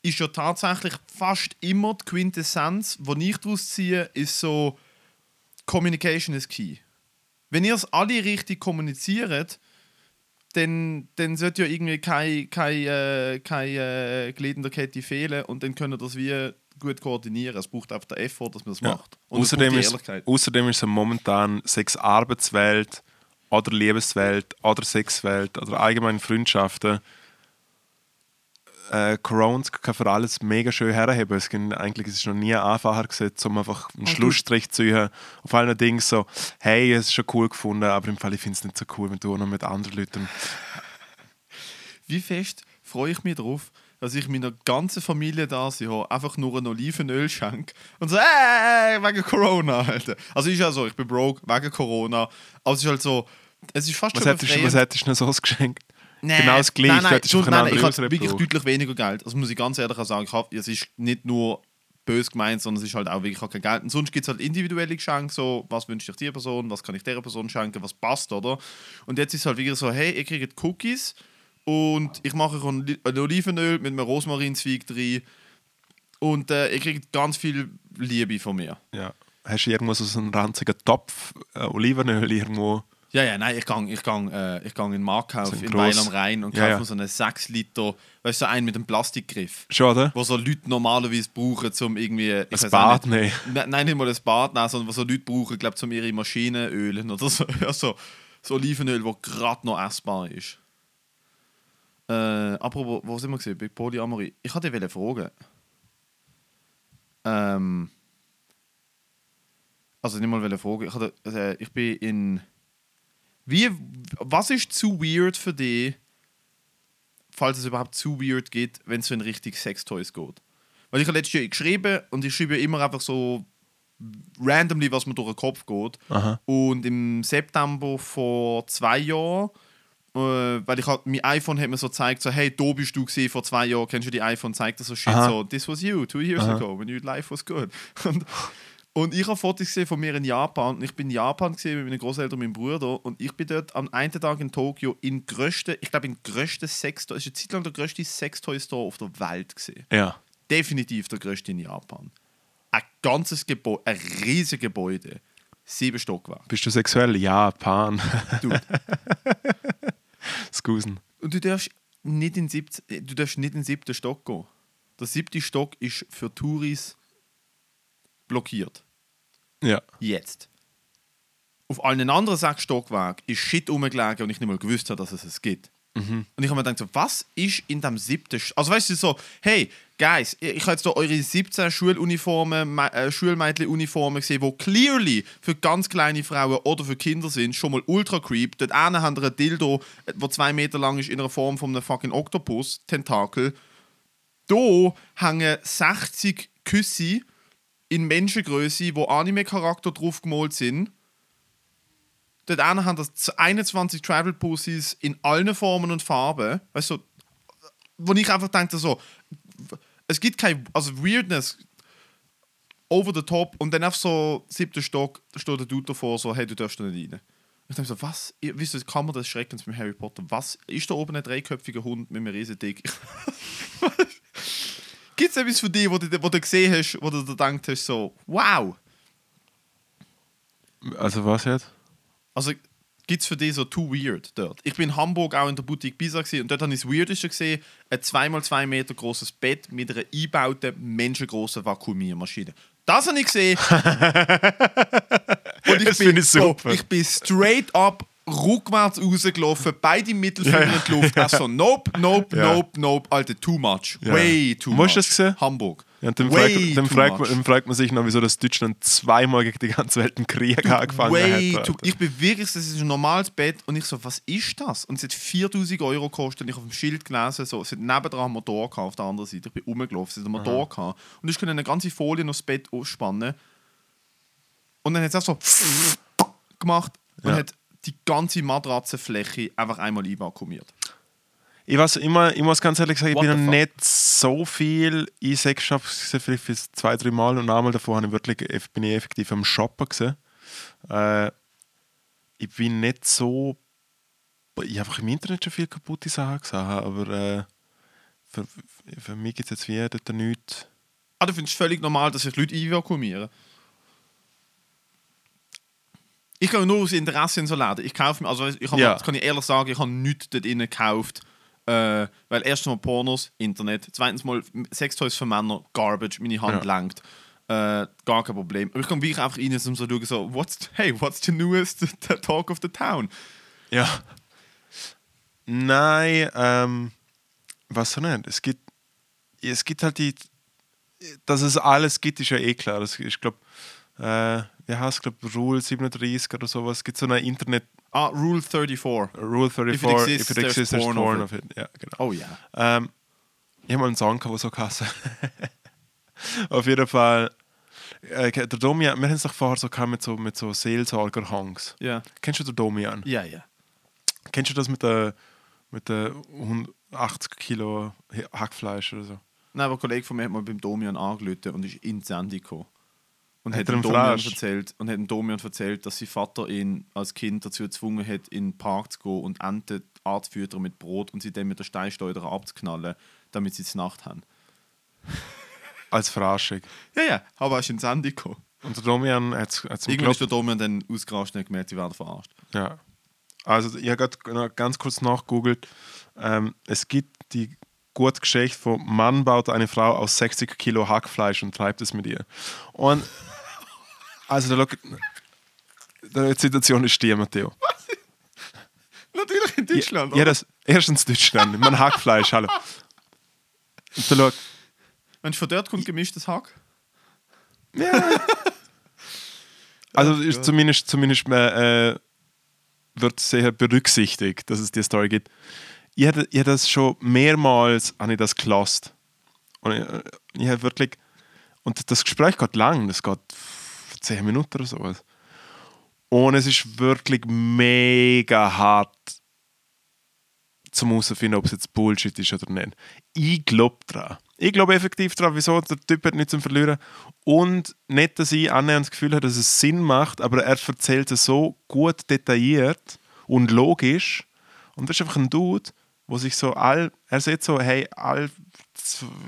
ist ja tatsächlich fast immer die Quintessenz, die ich daraus ziehe, ist so, Communication is key. Wenn ihr es alle richtig kommuniziert, dann, dann sollte ja irgendwie keine kein, äh, kein, äh, Glied in der Kette fehlen und dann können das wie gut koordinieren. Es braucht einfach den Effort, dass man das Ja. macht. Und Außerdem, ist, außerdem ist es momentan Sex Arbeitswelt oder Liebeswelt oder Sexwelt oder allgemein Freundschaften äh, Corones kann für alles mega schön herheben. Es gibt, eigentlich ist es noch nie einfacher gesetzt, um einfach einen Schlussstrich zu ziehen. Auf allen Dingen so, hey, es ist schon cool gefunden, aber im Fall ich finde es nicht so cool, wenn du auch noch mit anderen Leuten. Wie fest freue ich mich darauf, dass ich meiner ganzen Familie da habe, einfach nur ein Olivenöl schenke und so, äh, wegen Corona, Alter. Also ist ja so, ich bin broke wegen Corona, aber es ist halt so, es ist fast Was schon hättest, was hättest du noch so geschenkt? Nein, Genau das Gleiche, Nein, nein, schon, nein, nein, ich habe wirklich gebraucht. deutlich weniger Geld. Das muss ich ganz ehrlich auch sagen. Ich hab, es ist nicht nur böse gemeint, sondern es ist halt auch wirklich ich habe kein Geld. Und sonst gibt es halt individuelle Geschenke, so, was wünscht sich die Person, was kann ich der Person schenken, was passt, oder? Und jetzt ist es halt wirklich so, hey, ihr kriegt Cookies und ich mache ein Olivenöl mit einem Rosmarinzweig drin und äh, ihr kriegt ganz viel Liebe von mir. Ja. Hast du irgendwo so einen ranzigen Topf äh, Olivenöl irgendwo? Ja, ja, nein, ich gehe ich gang, äh, ich gang in den Marktkauf So ein in Weil am Rhein und Ja, kaufe ja. mir so einen 6 Liter, weißt du, so einen mit einem Plastikgriff. Schon, oder? wo so Leute normalerweise brauchen, um irgendwie. Ein Bad nehmen. Ne- Nein, nicht mal ein Bad nehmen, sondern was so Leute brauchen, glaube ich, um ihre Maschinen ölen oder so. <laughs> Ja, so, so Olivenöl, das gerade noch essbar ist. Äh, apropos, wo sind wir gesehen? Bei Polyamorie. Ich hatte dich fragen. Ähm. Also nicht mal fragen. Ich, hatte, äh, ich bin in. Wie, was ist zu weird für dich, falls es überhaupt zu weird geht, wenn es so in Richtung Sextoys geht? Weil ich habe letztes Jahr geschrieben und ich schreibe immer einfach so randomly, was mir durch den Kopf geht. Aha. Und im September vor zwei Jahren, weil ich halt, mein iPhone hat mir so gezeigt, so, hey, da bist du gesehen vor zwei Jahren, kennst du die iPhone, zeigt das so shit, Aha. so, this was you, two years ago, when your life was good. <laughs> Und, und ich habe Fotos gesehen von mir in Japan und ich bin in Japan gesehen mit meinen Großeltern und meinem Bruder und ich bin dort am einen Tag in Tokio in größten, ich glaube in größten Sextoy, es ist eine Zeit lang der größte Sextoy-Store auf der Welt gesehen Ja. definitiv der größte in Japan. Ein ganzes Gebäude, ein riesiges Gebäude. Sieben Stockwerke. Bist du sexuell? Ja, Pan. <laughs> <laughs> Du. Scusen. Und du darfst nicht in den siebten, du darfst nicht in den siebten Stock gehen. Der siebte Stock ist für Touris blockiert. Ja. Jetzt. Auf allen anderen sechs Stockwerken ist Shit rumgelegen und ich nicht mal gewusst habe, dass es es gibt. Und ich habe mir gedacht, so, was ist in dem siebten St Also weißt du, so, hey, Guys, ich habe jetzt hier eure 17 Schuluniformen, Me- äh, Schulmädchenuniformen gesehen, die clearly für ganz kleine Frauen oder für Kinder sind, schon mal ultra creep. Dort einen haben einen Dildo, der zwei Meter lang ist, in der Form von einem fucking Oktopus, Tentakel. Da hängen 60 Küsse in Menschengröße, wo Anime-Charakter drauf gemalt sind. Dort haben das 21 Travel Pussies in allen Formen und Farben. Weißt du, wo ich einfach denke, so, es gibt kein, also Weirdness over the top und dann auf so siebter Stock steht der Dude davor, so, hey, du darfst da nicht rein. Ich denke so, was, wisst ihr, Kammer des Schreckens mit Harry Potter, was, ist da oben ein dreiköpfiger Hund mit einem riesen Dick? <laughs> Gibt es etwas für dich, wo du, wo du gesehen hast, wo du dir gedacht hast, so, wow, Also was jetzt? Also gibt es für dich so too weird dort? Ich bin in Hamburg auch in der Boutique Pisa gewesen, und dort habe ich das Weirdeste gesehen: ein 2x2 Meter großes Bett mit einer eingebauten, menschengroßen Vakuumiermaschine. Das habe ich gesehen. <laughs> und ich Das bin, ich so, super. ich bin straight up rückwärts rausgelaufen, beide Mittelfinger in die Luft. Also, nope, nope, Ja. nope, nope. Alter, too much. Ja. Way too Wo much. hast du das gesehen? Hamburg. Ja, und dann, Way fragt, dann, fragt man, dann fragt man sich noch, wieso das Deutschland zweimal gegen die ganze Welt einen Krieg angefangen Way hat. too, ich bin wirklich, das ist ein normales Bett und ich so, was ist das? Und es hat 4000 Euro gekostet und ich auf dem Schild gelesen, so, es hat nebendran einen Motor gehabt, auf der anderen Seite. Ich bin rumgelaufen, es hat einen Motor gehabt. Und ich konnte eine ganze Folie aufs Bett ausspannen. Und dann hat es auch so gemacht und Ja. hat die ganze Matratzenfläche einfach einmal einvakuumiert. Ich, weiß, immer, ich muss ganz ehrlich sagen, ich What bin the noch nicht so viel in Sexshops gesehen, vielleicht für zwei, drei Mal und einmal davor habe ich wirklich, bin ich effektiv am Shoppen gesehen. Äh, ich bin nicht so. Ich habe im Internet schon viel kaputte Sachen gesehen, aber äh, für, für mich gibt es jetzt wie dort nichts. Ah, du findest es völlig normal, dass sich Leute evakuieren? Ich gehe nur aus Interesse in so Läden. Ich kaufe mir, also ich habe, Ja. das kann ich ehrlich sagen, ich habe nichts dort innen gekauft. Äh, weil erstens mal Pornos, Internet, zweitens mal Sextoys für Männer, Garbage, meine Hand Ja. langt. Äh, gar kein Problem. Aber ich komme wirklich einfach rein, um so zu schauen, so, what's, hey, what's the newest <laughs> the talk of the town? Ja. Nein, ähm, was so nicht. Es gibt, es gibt halt die, dass es alles gibt, ist ja eh klar. Das, ich glaube, äh, wie heißt es, glaube Rule 37 oder sowas. Es gibt so eine Internet Ah, Rule 34. Rule 34, If it exists, if it there's exists, there's porn porn of it. Ja, genau. Oh ja. Ähm, ich habe mal einen Song, gehabt, der so kasse. <laughs> Auf jeden Fall. Äh, der Domian, wir haben es doch vorher so gehabt mit so, mit so Seelsorger-Hangs. Ja. Kennst du den Domian? Ja, ja. Kennst du das mit der, mit der 180 Kilo Hackfleisch oder so? Nein, aber ein Kollege von mir hat mal beim Domian angerufen und ist in die Sendung gekommen. Und Hat hat, dem Domian erzählt, und hat dem Domian erzählt, dass sein Vater ihn als Kind dazu gezwungen hat, in den Park zu gehen und Enten anzufüttern mit Brot und sie dann mit der Steinsteuer abzuknallen, damit sie es Nacht haben. <laughs> Als Verarschung. Ja, ja, aber er ist in die Sendung gekommen. Und der Domian hat es Irgendwann ist der Domian dann ausgerastet und gemerkt, sie werden verarscht. Ja. Also, ich habe gerade ganz kurz nachgegoogelt. Ähm, es gibt die gute Geschichte von Mann baut eine Frau aus 60 Kilo Hackfleisch und treibt es mit ihr. Und also, da schau- die Situation ist die, Matteo. Natürlich in Deutschland. Ja, das, erstens Deutschland, man Hackfleisch, hallo. Und da schau, Wenn von dort kommt gemischtes Hack. Also ist zumindest, zumindest äh, äh, wird sehr berücksichtigt, dass es die Story gibt. Ich habe ich hab das schon mehrmals habe ich das gelost. Und ich, äh, ich habe wirklich und das Gespräch geht lang, das geht zehn Minuten oder sowas. Und es ist wirklich mega hart zum herausfinden, ob es jetzt Bullshit ist oder nicht. Ich glaube dran. Ich glaube effektiv dran, wieso der Typ hat nichts zum Verlieren. Und nicht, dass ich annähernd das Gefühl habe, dass es Sinn macht, aber er erzählt es so gut detailliert und logisch. Und das ist einfach ein Dude, wo sich so all, er sieht so, hey, all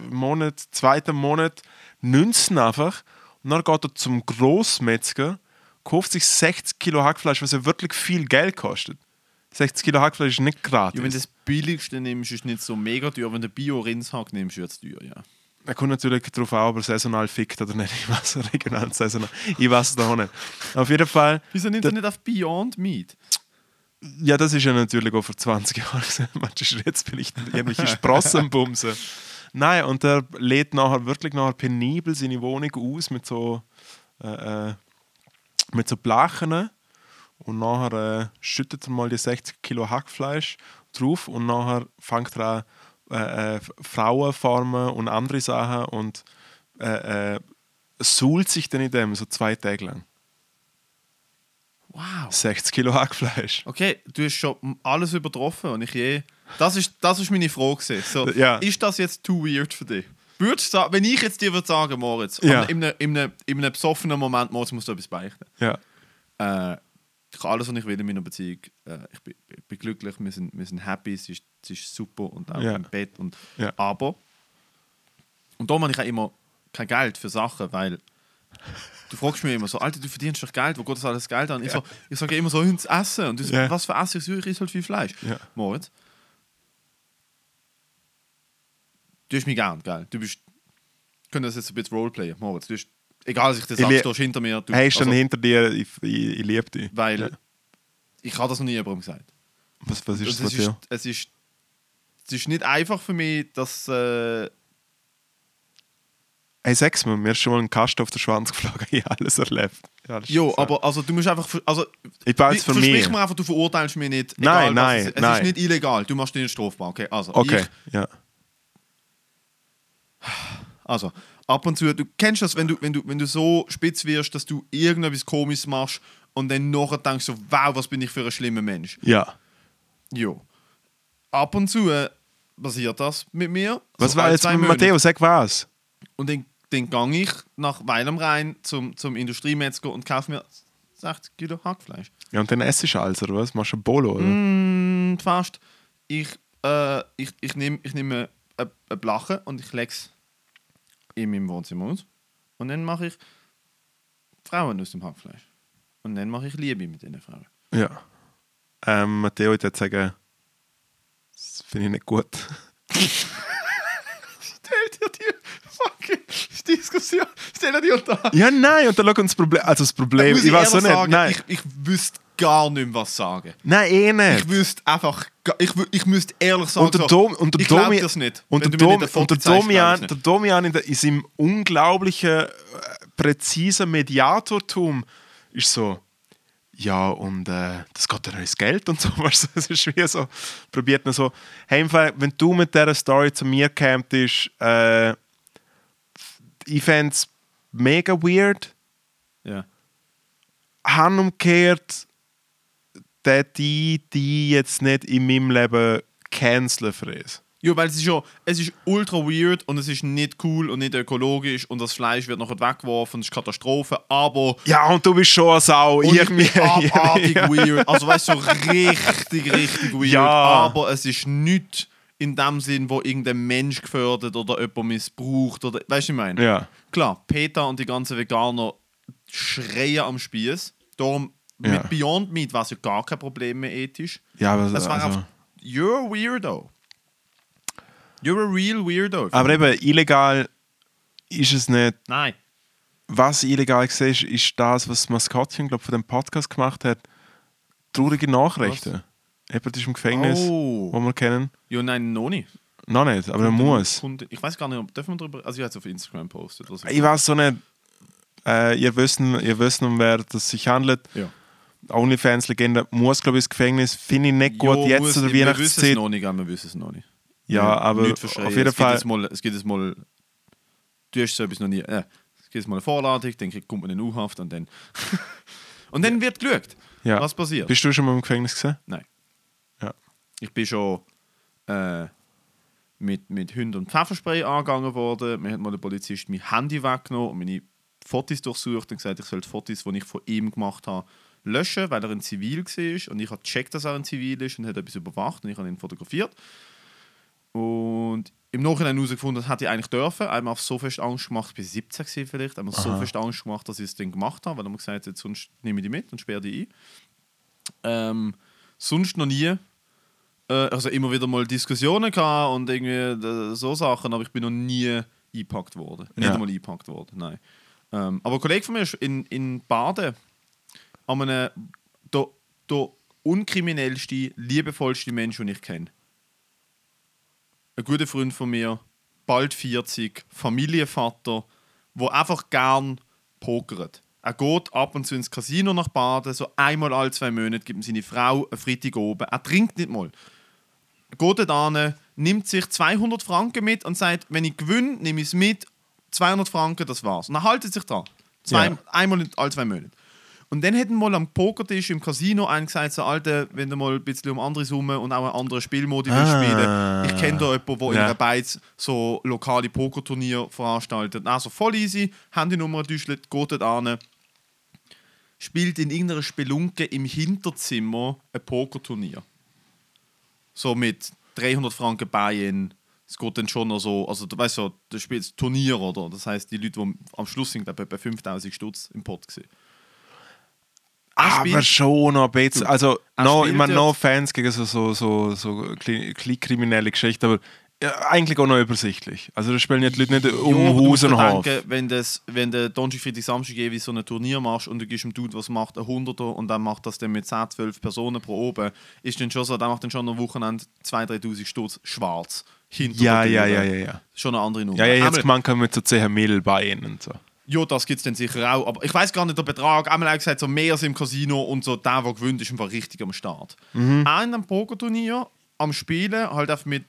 Monat, zweiten Monat nützen einfach. Und dann geht er zum Grossmetzger, kauft sich 60 Kilo Hackfleisch, was ja wirklich viel Geld kostet. 60 Kilo Hackfleisch ist nicht gratis. Ja, wenn du das billigste nimmst, ist es nicht so mega teuer. Wenn du Bio-Rindshack nimmst, wird es teuer, ja. Er kommt natürlich darauf an, ob er saisonal fickt oder nicht. Ich weiß regional saisonal. Ich weiß es noch nicht. Auf jeden Fall. Wieso nimmt er nicht auf Beyond Meat? Ja, das ist ja natürlich auch vor 20 Jahren. Manche ist jetzt vielleicht irgendwelche <laughs> Sprossen bumsen. Nein, und er lädt nachher wirklich nachher penibel seine Wohnung aus mit so, äh, äh, mit so Blachen. Und nachher äh, schüttet er mal die 60 Kilo Hackfleisch drauf und nachher fängt er an, äh, äh, Frauenfarmen und andere Sachen und äh, äh, suhlt sich dann in dem so zwei Tage lang. Wow. 60 Kilo Hackfleisch. Okay, du hast schon alles übertroffen und ich je. Das ist, das ist meine Frage. gewesen. So, Ja. Ist das jetzt too weird für dich? Würdest du wenn ich jetzt dir würde sagen, Moritz, Ja. in einem, in, einem, in einem besoffenen Moment, Moritz, musst du etwas beichten. Ja. Äh, ich habe alles, was ich will in meiner Beziehung. Äh, ich, bin, ich bin glücklich, wir sind, wir sind happy, es ist, es ist super und auch Ja. im Bett. Und, Ja. Aber, und da habe ich auch immer kein Geld für Sachen, weil du fragst mich immer so, Alter, du verdienst doch Geld, wo geht das alles Geld an? Ich, so, ich sage immer so, ins Essen. Und du so, Ja. was für Essen? Ich so, ich esse halt viel Fleisch. Ja. Moritz, du hast mich gern, gell? Du bist, könnte das jetzt ein bisschen Roleplayen, Moritz. Du hast, egal, was ich dir sage, lie- stehst hinter mir. Du, dann also, hinter dir, ich, ich, ich liebe dich. weil Ja. ich habe das noch nie jemandem gesagt. Was, was ist Und das, es, ist, es, ist, es ist nicht einfach für mich, dass. Äh, Hey, sag's mir, mir ist schon mal ein Kasten auf den Schwanz geflogen, <laughs> ich habe alles erlebt. Ja, jo, aber also, du musst einfach. Also, Ich weiß für mich. mir einfach, du verurteilst mich nicht. Nein, egal, was nein, es, ist. es nein. ist nicht illegal, du machst dich nicht strafbar. Okay, also. Okay, Ich, ja. Also, ab und zu, du kennst das, wenn du, wenn du, wenn du so spitz wirst, dass du irgendetwas Komisches machst und dann nachher denkst du, wow, was bin ich für ein schlimmer Mensch. Ja. Jo. Ab und zu äh, passiert das mit mir. Was So war jetzt mit. Matteo? Sag was. Und dann, dann gehe ich nach Weil am Rhein zum, zum Industriemetzger und kaufe mir 60 Kilo Hackfleisch. Ja, und dann essst du alles, oder was? Machst du ein Bolo, oder? Mm, fast. Ich, äh, ich, ich nehme ich nehm eine, eine Blache und ich lege es in meinem Wohnzimmer aus. Und dann mache ich Frauen aus dem Hackfleisch. Und dann mache ich Liebe mit diesen Frauen. Ja. Ähm, Matteo, ich würde sagen, das finde ich nicht gut. <laughs> Stell dir die fucking Diskussion, stell dir die unter. Ja, nein, und dann schau uns das Problem. Also das Problem, Muss ich weiß so nicht. sagen, nein. Ich, ich wüsste gar nicht mehr was sagen. Nein, eh nicht. Ich wüsste einfach, ich, ich müsste ehrlich sagen, Und der, Dom, und der ich glaub Domi, das nicht. Und der, Dom, nicht und der Domian, der. Domian in, der, in seinem unglaublichen, äh, präzisen Mediatortum ist so, ja, und äh, das geht dann ins Geld und <laughs> so. Weißt es ist wie so, probiert man so, hey, wenn du mit dieser Story zu mir kämst, äh, ich fände es mega weird, Ja. umgekehrt, der die, die jetzt nicht in meinem Leben canceln für es. Ja, weil es ist ja, es ist ultra weird und es ist nicht cool und nicht ökologisch und das Fleisch wird nachher weggeworfen es ist Katastrophe, aber Ja, und du bist schon eine Sau. und ich bin <laughs> abartig ja. weird. Also weißt du, so richtig, richtig weird. Ja. Aber es ist nicht in dem Sinn, wo irgendein Mensch gefördert oder jemand missbraucht oder weißt du, ich meine? Ja. Klar, Peter und die ganzen Veganer schreien am Spieß. Darum Ja. mit Beyond Meat war es ja gar kein Problem mehr ethisch. Ja, aber, Es war also, einfach, you're a weirdo. You're a real weirdo. aber eben, illegal ist es nicht. Nein. Was illegal war, ist, ist das, was das Maskottchen glaub, von dem Podcast gemacht hat. Traurige Nachrichten. Jemand ist im Gefängnis, Oh. wo wir kennen. Ja, nein, noch nicht. Noch nicht, aber er muss. Ich weiß gar nicht, ob dürfen wir darüber. Also, ich habe es auf Instagram postet. Also, Ich weiß so nicht. Äh, ihr, wisst, ihr wisst, um wer es sich handelt. ja. OnlyFans-Legende muss, glaube ich, ins Gefängnis. Finde ich nicht gut Jo, jetzt muss- oder Wir wissen es Weihnachtszeit. noch nicht, aber wir wissen es noch nicht. Ja, aber Nicht verschreien. auf jeden es gibt Fall. Jetzt mal, es gibt jetzt mal. Du hast so etwas noch nie. Äh, es gibt jetzt mal eine Vorladung, dann kommt man in U-Haft und dann. <laughs> und dann wird geschaut, Ja. was passiert. Bist du schon mal im Gefängnis gesehen? Nein. Ja. Ich bin schon äh, mit, mit Hunden und Pfefferspray angegangen worden. Mir hat mal der Polizist mein Handy weggenommen und meine Fotos durchsucht und gesagt, ich soll die Fotos, die ich von ihm gemacht habe, löschen, weil er ein Zivil war. Und ich habe gecheckt, dass er ein Zivil ist und hat etwas überwacht und ich habe ihn fotografiert. Und im Nachhinein herausgefunden, das hätte ich eigentlich dürfen. Einmal so fest Angst gemacht, war 17 gewesen vielleicht, einmal so fest Angst gemacht, dass ich es dann gemacht habe, weil er mir gesagt hat, sonst nehme ich die mit und sperre die ein. Ähm, sonst noch nie. Äh, also immer wieder mal Diskussionen gehabt und irgendwie äh, so Sachen, aber ich bin noch nie eingepackt worden. Nicht Ja. einmal eingepackt worden, nein. Ähm, aber ein Kollege von mir ist in, in Baden an einem der, der unkriminellste, liebevollste Mensch, den ich kenne. Ein guter Freund von mir, bald 40, Familienvater, der einfach gern pokert. Er geht ab und zu ins Casino nach Baden, so einmal alle zwei Monate gibt ihm seine Frau einen Freitag oben. Er trinkt nicht mal. Er geht hin, nimmt sich 200 Franken mit und sagt, wenn ich gewinne, nehme ich es mit. 200 Franken, das war's. Und er haltet sich dran. Zwei, Ja. Einmal in- alle zwei Monate. Und dann hätten mal am Pokertisch im Casino einen gesagt, so, Alter, wenn du mal ein bisschen um andere Summen und auch einen anderen Spielmodi Ah. spielen, ich kenne da jemanden, der in Ja. einer Beiz so lokale Pokerturnier veranstaltet. Also voll easy, Handynummer düschelt, geht dort an, spielt in irgendeiner Spelunke im Hinterzimmer ein Pokerturnier. So mit 300 Franken Buy-in. Es geht dann schon noch so, also du weißt so, du spielst Turnier, oder? Das heißt, die Leute, die am Schluss sind, bei 5000 Stutz im Pot gesehen. Aber schon noch ein bisschen. Also, no, ich meine, no Fans gegen so, so, so, so kriminelle Geschichten, aber ja, eigentlich auch noch übersichtlich. Also, da spielen ja die Leute nicht um Haus und Hof. wenn, das, wenn der Donnerstag, Freitag, Samstag jeweils so ein Turnier machst und du gibst dem Dude, was macht, ein Hunderter und dann macht das dann mit 10, 12 Personen pro oben, ist dann schon so, dann macht dann schon am Wochenende 2.000, 3.000 Stutz schwarz. Hinter Ja, der ja, ja, ja, ja. Schon eine andere Nummer. Ja, ja, jetzt gemeint, kann mit so 10 Mill bei ihnen und so. Ja, das gibt es dann sicher auch. Aber ich weiß gar nicht den Betrag. Einmal er gesagt, so mehr als im Casino und so der, der gewinnt, ist einfach richtig am Start. Mhm. Auch in einem Pokerturnier am Spielen, halt einfach mit,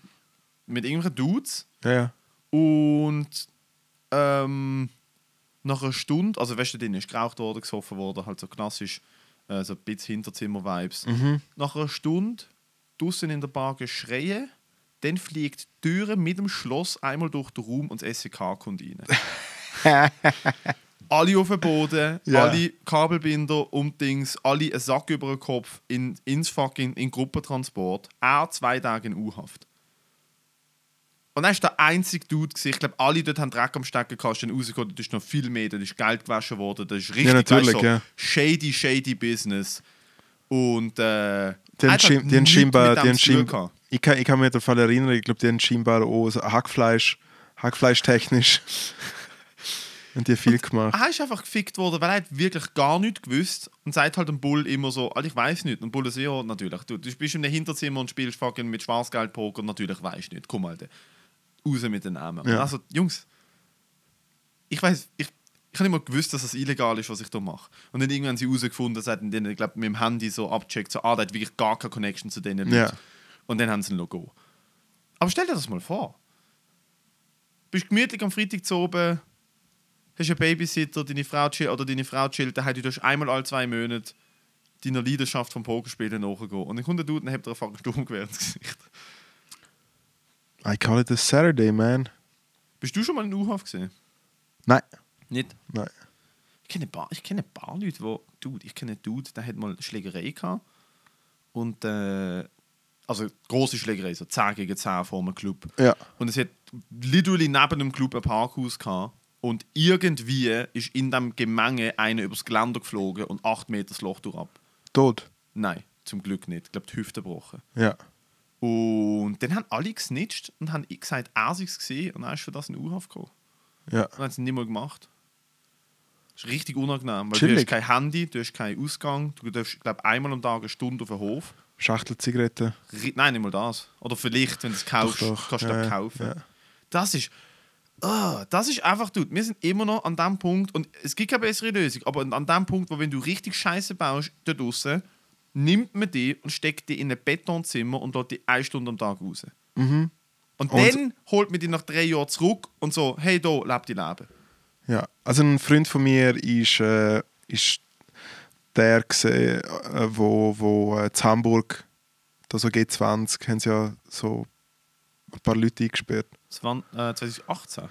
mit irgendwelchen Dudes. Ja, ja. Und ähm, nach einer Stunde, also weißt du, drin ist geraucht worden, gesoffen worden, halt so klassisch, äh, so ein bisschen Hinterzimmer-Vibes. Nach einer Stunde draußen in der Bar geschreien, dann fliegt die Türe mit dem Schloss einmal durch den Raum und das SEK kommt rein. <laughs> <laughs> alle auf den Boden, Ja. alle Kabelbinder um Dings, alle einen Sack über den Kopf in, ins fucking in Gruppentransport. Er zwei Tage in U-Haft. Und dann ist der einzige Dude, gewesen. ich glaube, alle dort haben Dreck am Stecken gehabt, dann rausgekommen, da ist noch viel mehr, da ist Geld gewaschen worden, das ist richtig Ja, natürlich, so ja. shady, shady Business. Und äh, Die haben, scheinbar, dem die haben scheinbar ich, kann, ich kann mich an den Fall erinnern, ich glaube, die haben scheinbar auch so Hackfleisch, Hackfleisch technisch. Und die viel gemacht. Er ist einfach gefickt worden, weil er hat wirklich gar nichts gewusst und sagt halt dem Bull immer so, Alter, ich weiß nicht. Und Bull so, ja, natürlich. Du, du bist in einem Hinterzimmer und spielst fucking mit Schwarzgeld-Poker, natürlich weißt du nicht. Komm, Alter. Raus mit den Namen. Ja. Also, Jungs, ich weiß, ich, ich habe mal gewusst, dass das illegal ist, was ich da mache. Und dann irgendwann haben sie herausgefunden, dass dann, ich glaube, mit dem Handy so abcheckt, so, ah, der hat wirklich gar keine Connection zu denen. Ja. Und dann haben sie ein Logo. Aber stell dir das mal vor. Bist gemütlich am Freitag zu oben, hast einen Babysitter, deine Frau chillt, oder deine Frau chillt daheim, du einmal alle zwei Monate deiner Leidenschaft vom Pokerspielen nachgehen. Und dann kommt der Dude und hebt dir einfach ein Sturmgewehr ins Gesicht. I call it a Saturday, man. Bist du schon mal in U-Haft gesehen? Nein, Nicht? nein. Ich kenne ein paar, ich kenne ein paar Leute, wo, Dude, ich kenne einen Dude, der hat mal eine Schlägerei gehabt. Und, äh, also große Schlägerei, so 10 gegen 10 vor einem Club. Ja. Und es hat literally neben dem Club ein Parkhaus gehabt. Und irgendwie ist in dem Gemenge einer übers Geländer geflogen und 8 Meter das Loch durch ab. Tot. Nein, zum Glück nicht. Ich glaube, die Hüfte gebrochen. Ja. Und dann haben alle gesnitcht und haben gesagt, er sei es gesehen und er ist für das in U-Haft gekommen. Ja. Und haben es nicht mehr gemacht. Das ist richtig unangenehm, weil du Chillig. hast kein Handy, du hast keinen Ausgang, du darfst, glaube einmal am Tag eine Stunde auf den Hof. Schachtel Zigaretten. Nein, nicht mal das. Oder vielleicht, wenn du es kaufst, Doch, doch. kannst du Ja, das kaufen. ja. Das ist. Ah, das ist einfach, dude, wir sind immer noch an dem Punkt, und es gibt keine bessere Lösung, aber an dem Punkt, wo wenn du richtig Scheiße baust, da draußen, nimmt man die und steckt die in ein Betonzimmer und lässt die eine Stunde am Tag raus. Und, Und- dann holt man die nach drei Jahren zurück und so, hey, da, lebt die Leben. Ja, also ein Freund von mir ist, äh, ist der gesehen, äh, wo, wo äh, in Hamburg, da so G20, haben sie ja so ein paar Leute eingesperrt. Das war äh, 2018.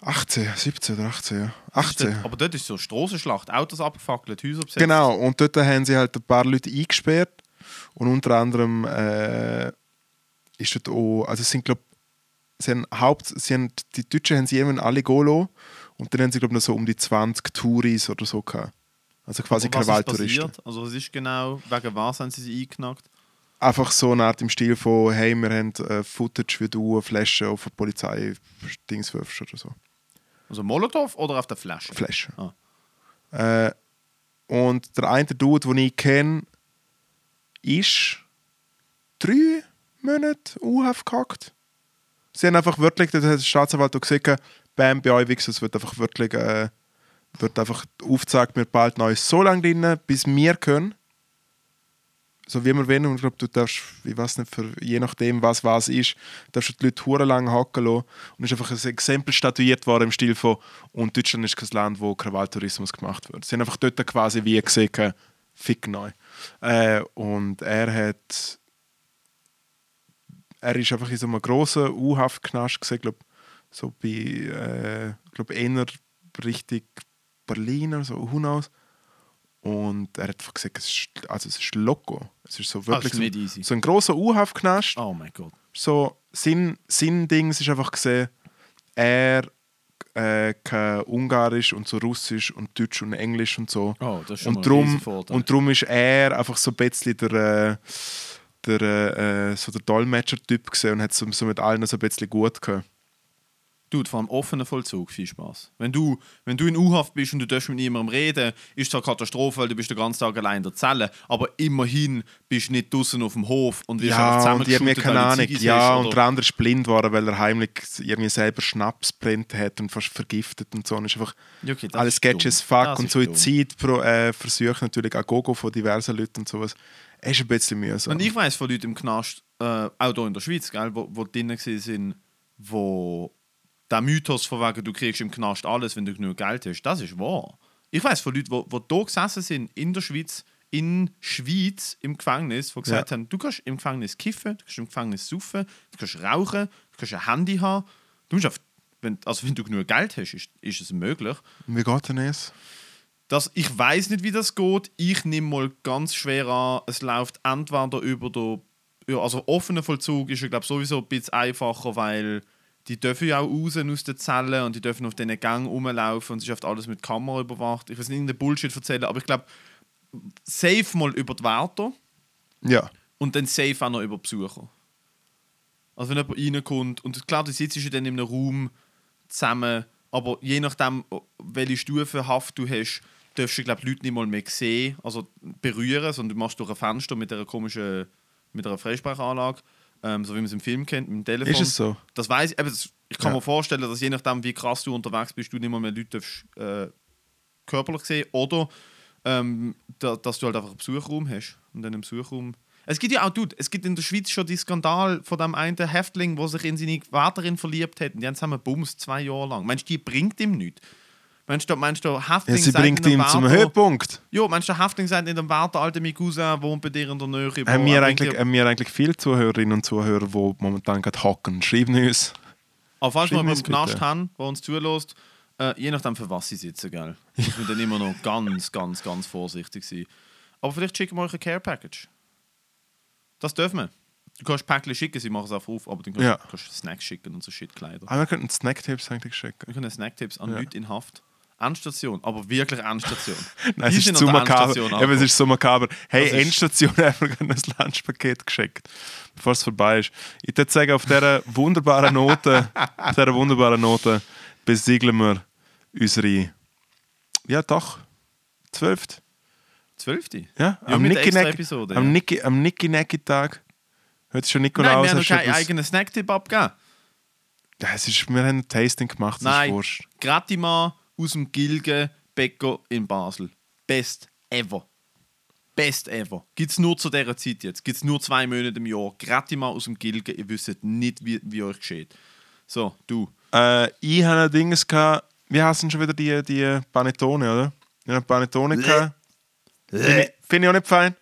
18, 17 oder 18, ja. 18. Aber dort ist so Strassenschlacht, Autos abgefackelt, Häuser besetzt. Genau, und dort haben sie halt ein paar Leute eingesperrt und unter anderem äh, ist dort auch, also es sind glaube sie haben Haupt, sie haben, die Deutschen haben sie irgendwann alle lassen und dann haben sie glaube noch so um die 20 Touris oder so gehabt. Also quasi Krawalltouristen. passiert? Also was ist genau, wegen was haben sie sie eingeknackt? Einfach so eine Art im Stil von, hey, wir haben äh, Footage, wie du eine Flasche auf eine Polizei-Dings wirfst oder so. Also Molotow oder auf der Flasche? Flasche. Ah. Äh, und der eine Dude, den ich kenne, ist drei Monate U-Haft gehackt. Sie haben einfach wirklich, das hat der Staatsanwalt auch gesagt, Bam, bei euch Wichser, es wird einfach wirklich, äh, wird einfach aufgezeigt, wir behalten euch so lange drin, bis wir können. So wie wir wollen. Und ich glaube, du darfst, ich weiß nicht, für, je nachdem, was was ist, darfst du die Leute hure lang hacken lassen. Und es ist einfach ein Exempel statuiert worden im Stil von, und Deutschland ist kein Land, wo Krawalltourismus gemacht wird. Sie haben einfach dort quasi wie gesehen, fick neu. Äh, und er hat, er ist einfach in so einem grossen U-Haft-Knast gesehen, glaube so bei, äh, glaub eher Richtung Berlin oder so, who knows. Und er hat einfach gesagt, es ist, also es ist loco. Es ist so wirklich ist nicht easy. so, ein grosser U-Haft-Knast Oh mein Gott. so sein, sein Ding ist einfach gesehen, er äh, kann Ungarisch und so Russisch und Deutsch und Englisch und so. Oh, das ist schon und ein drum und drum ist er einfach so ein bisschen der, äh, der, äh, so der Dolmetscher-Typ und hat so, so mit allen so ein bisschen gut gehabt. Dude, vor einem offenen Vollzug, viel Spaß. Wenn du, wenn du in U-Haft bist und du darfst mit niemandem reden, ist zwar Katastrophe, weil du bist den ganzen Tag allein in der Zelle, aber immerhin bist du nicht draußen auf dem Hof und wirst einfach Ja, und die hat mir keine Ahnung. Ja, und der andere ist blind geworden, weil er heimlich irgendwie selber Schnaps brennt hat und fast vergiftet und so. Und ist einfach Ja, okay, alles sketchy as fuck Das und. Suizidversuche natürlich auch Gogo von diversen Leuten und sowas. Es ist ein bisschen mühsam. Und ich weiß von Leuten im Knast, äh, auch hier in der Schweiz, gell, wo, wo drinnen sind, wo der Mythos von wegen, du kriegst im Knast alles, wenn du genug Geld hast, das ist wahr. Ich weiß von Leuten, wo, wo hier gesessen sind, in der Schweiz, in Schweiz, im Gefängnis, die gesagt Ja. haben, du kannst im Gefängnis kiffen, du kannst im Gefängnis saufen, du kannst rauchen, du kannst ein Handy haben. Du musst auf, wenn, also wenn du genug Geld hast, ist, ist es möglich. Wie geht denn es? Das, ich weiß nicht, wie das geht. Ich nehme mal ganz schwer an, es läuft entweder über. Ja, also offener Vollzug ist ja, glaube sowieso ein bisschen einfacher, weil die dürfen ja auch raus aus den Zellen und die dürfen auf diesen Gang rumlaufen und es ist oft alles mit Kamera überwacht. Ich will nicht irgendeinen Bullshit erzählen, aber ich glaube, safe mal über die Wärter Ja. und dann safe auch noch über Besucher. Also wenn jemand reinkommt und klar, du sitzt ja dann in einem Raum zusammen Aber je nachdem, welche Stufe Haft du hast, darfst du glaub, die Leute nicht mal mehr sehen, also berühren, sondern du machst durch ein Fenster mit einer komischen, mit einer Freisprechanlage, ähm, so wie man es im Film kennt, mit dem Telefon. Ist es so? Das weiß ich. Eben, das, ich kann Ja. mir vorstellen, dass je nachdem, wie krass du unterwegs bist, du nicht mehr Leute darfst, äh, körperlich sehen oder ähm, da, dass du halt einfach einen Besuchraum hast und dann im Besuchraum. Es gibt ja auch, dude, es gibt in der Schweiz schon die Skandal von dem einen Häftling, der sich in seine Wärterin verliebt hat und die haben zusammen bums zwei Jahre lang. Meinst du, die bringt ihm nichts? Meinst du, meinst du der Ja, Häftling sie bringt in ihn zum Höhepunkt. Ja, meinst du, Häftling sagt in dem Wärter, alter mein Cousin wohnt bei dir in der Nähe. Haben wir, eigentlich, haben wir eigentlich viele Zuhörerinnen und Zuhörer, die momentan gerade hocken? Schreiben uns. Aber falls wir im Knast haben, der uns zulässt, äh, je nachdem für was sie sitzen, gell? Muss man dann immer noch ganz, ganz, ganz vorsichtig sein. Aber vielleicht schicken wir euch ein Care Package. Das dürfen wir. Du kannst Päckchen schicken, sie machen es auch auf, aber dann kannst Ja. du kannst Snacks schicken und so Shit-Kleider. Aber wir könnten Snacktipps eigentlich schicken. Wir können Snacktipps an Ja. Leute in Haft. Endstation, aber wirklich Endstation. <laughs> Nein, es ist zu makaber. Eben, es ist so makaber. Hey, Das ist- Endstation <laughs> einfach ein Lunchpaket geschickt, bevor es vorbei ist. Ich würde sagen, auf dieser wunderbaren Note, auf dieser wunderbaren Note besiegeln wir unsere, ja doch, zwölfte. Zwölfte? Ja, Ja, am Episode, am. Nicky, am Tag. Heute ist schon Nein, Nikolaus. wir haben noch keinen eigenen Snacktipp abgegeben. Ja, es ist, wir haben ein Tasting gemacht, das ist Nein, wurscht. Gratima aus dem Gilge Bäcker in Basel. Best ever. Best ever. Gibt es nur zu dieser Zeit jetzt. Gibt es nur zwei Monate im Jahr. Gratima aus dem Gilge. Ihr wisst nicht, wie, wie euch geschieht. So, du. Äh, ich hatte ein Ding, wie heißen schon wieder die, die Panettone, oder? Ich habe eine Panettone. Finde ich, auch nicht fein.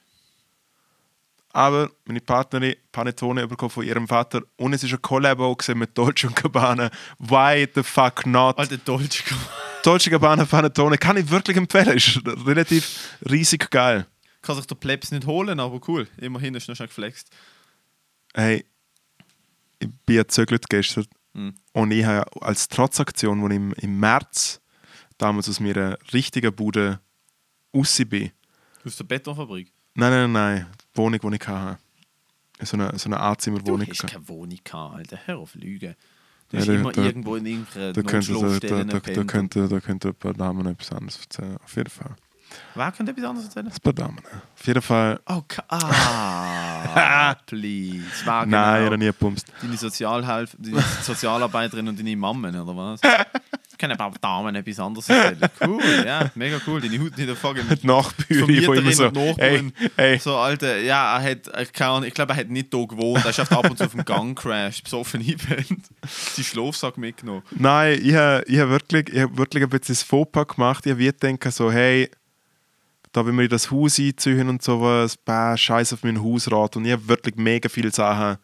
Aber meine Partnerin Panettone bekommen von ihrem Vater und es ist ein Collabo mit Dolce und Gabbana. Why the fuck not? Alter Dolce. Gabbana Panettone kann ich wirklich empfehlen. Ist relativ riesig geil. Kann sich der Plebs nicht holen, aber cool. Immerhin ist noch schon geflext. Hey, ich bin ja gezögert gestern Mhm. und ich habe als Trotzaktion, als ich im, im März damals aus meiner richtigen Bude raus bin, Aus der Betonfabrik. Nein, nein, nein. Die Wohnung, die ich hatte. So eine, so eine Du Anzimmerwohnung. hast keine Wohnung gehabt, Alter. Hör auf Lügen. Ja, da- immer da- irgendwo in irgendeiner Da könnte, da, da, da, da, könnte, da könnte ein paar Damen etwas anderes erzählen. Auf jeden Fall. Wer könnte etwas anderes erzählen? Ein paar Damen. Auf jeden Fall. Oh, ah, <laughs> please. Wer Nein, ich habe genau? nie gepumpt. Deine Sozialhilfe, deine Sozialarbeiterin und deine Mammen, oder was? <laughs> Können aber Damen etwas anderes erzählen. Cool, <laughs> ja, mega cool. Deine Haut nicht fucking Die Nachbüre, die immer so. Hey, hey. So, Alter, ja, er hat, ich, keine Ahnung, ich glaube, er hat nicht hier gewohnt. Er ist einfach ab und zu auf dem Gang crashed, besoffen <laughs> eingepennt, seinen Schlafsack mitgenommen. Nein, ich habe ich hab wirklich, ich hab wirklich ein bisschen das Fauxpas gemacht. Ich habe gedacht, so, hey, da will wir in das Haus einziehen und sowas, bah, scheiß auf meinen Hausrat. Und ich habe wirklich mega viele Sachen,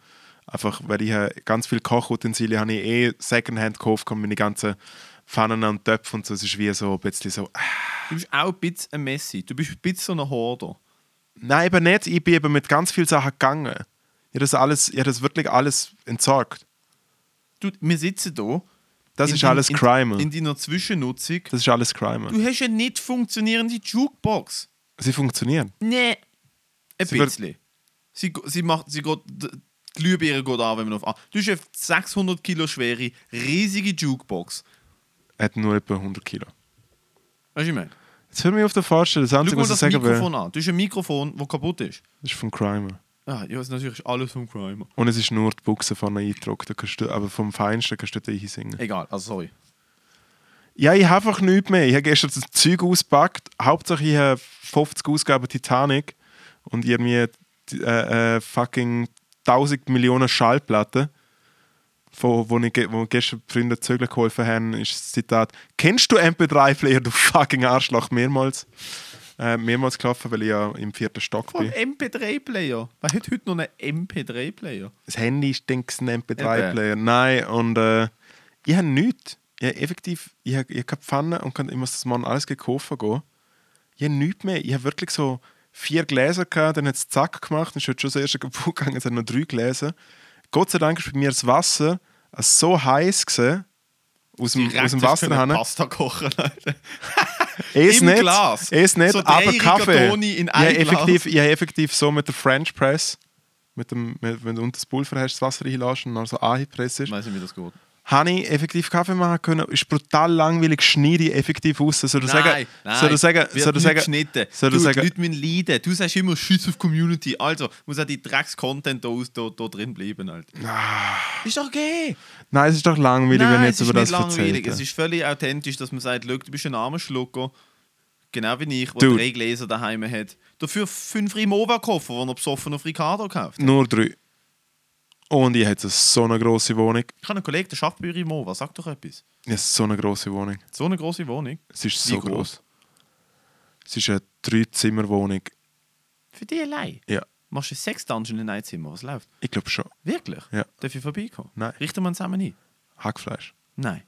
einfach, weil ich ganz viele Kochutensilien habe ich eh Secondhand gekauft, meine ganzen Pfannen und Töpfe und so. Es ist wie so ein bisschen so, ah. Du bist auch ein bisschen ein Messi. Du bist ein bisschen so ein Horder. Nein, eben nicht. Ich bin eben mit ganz vielen Sachen gegangen. Ich habe das, alles, ich habe das wirklich alles entsorgt. Du, wir sitzen hier. Das in ist alles Crime. In deiner Zwischennutzung. Das ist alles Crime. Du hast eine nicht funktionierende Jukebox. Sie funktionieren. Nee. Ein Sie bisschen. Sie, sie macht, sie geht, die Glühbirne geht an, wenn man auf an. Du hast eine 600 Kilo schwere, riesige Jukebox. Er hat nur etwa 100 Kilo. Weißt du, was ich meine? Jetzt hör mir auf der Vorstelle. Das Einzige, was ich das sagen will, Mikrofon an. Du hast ein Mikrofon, das kaputt ist. das ist von Crime. Ah, ja, das ist natürlich alles vom Crime. Und es ist nur die Buchse vorne. Da du, aber vom Feinsten kannst du dort singen. Egal, also sorry. Ja, ich habe einfach nichts mehr. Ich habe gestern das Zeug ausgepackt. Hauptsache ich habe 50 Ausgaben Titanic und irgendwie äh, äh, fucking 1000 Millionen Schallplatten. Von, wo, ich, wo gestern Freunde Zögler geholfen haben, ist das Zitat: Kennst du MP3-Player, du fucking Arschloch? Mehrmals. Äh, mehrmals gelaufen, weil ich ja im vierten Stock bin. MP3-Player. Wer hat heute noch einen MP3-Player? Das Handy ist denkst ein MP3-Player. Nein, und äh, ich habe nichts. Ich habe effektiv, ich habe, ich habe keine Pfanne und kann, ich muss das morgen alles gekauft gehen. Ich habe nichts mehr. Ich habe wirklich so vier Gläser gehabt, dann hat es zack gemacht, dann ist heute schon das erste kaputt gegangen, es hat noch drei Gläser. Gott sei Dank ist bei mir das Wasser so heiß gewesen, aus dem, aus dem können Wasserhahn. Pasta kochen, Alter. <laughs> Es Im nicht, Glas. Es nicht, So aber Kaffee. In ich ein habe Glas. effektiv, ich habe effektiv so mit der French Press, mit dem, mit, wenn du unter das Pulver hast, das Wasser reinlässt und dann so angepresst ist, Ich weiß nicht, wie das geht. Habe ich effektiv Kaffee machen können. Ist brutal langweilig, schneide ich effektiv aus. Soll ich sagen, nein, soll ich sagen, soll ich sagen, geschnitten. soll du, ich sagen, die Leute leiden. Du sagst immer Schütz auf Community. Also, muss auch die Drecks-Content da, da, da drin bleiben. Alter. Ist doch okay. nein, es ist doch langweilig, wenn Nein, ich es jetzt über das langweilig. Es ist völlig authentisch, dass man sagt, «Schau, du bist ein armer Schlucker. Genau wie ich, der drei Gläser daheim hat. Dafür fünf Rimowa-Koffer, die er besoffen auf Ricardo kauft. Nur drei. Und ich habe so eine grosse Wohnung. Ich habe einen Kollegen, der schafft bei Rimowa. Sag doch etwas. Ich habe so eine grosse Wohnung. So eine große Wohnung. Es ist Wie so groß? groß. Es ist eine Dreizimmerwohnung. Für dich allein. Ja, Machst du sechs Dungeon in ein Zimmer? Was läuft? ich glaube schon. Wirklich? Ja. Darf ich vorbeikommen? Nein. Richten wir uns zusammen ein? Hackfleisch. Nein.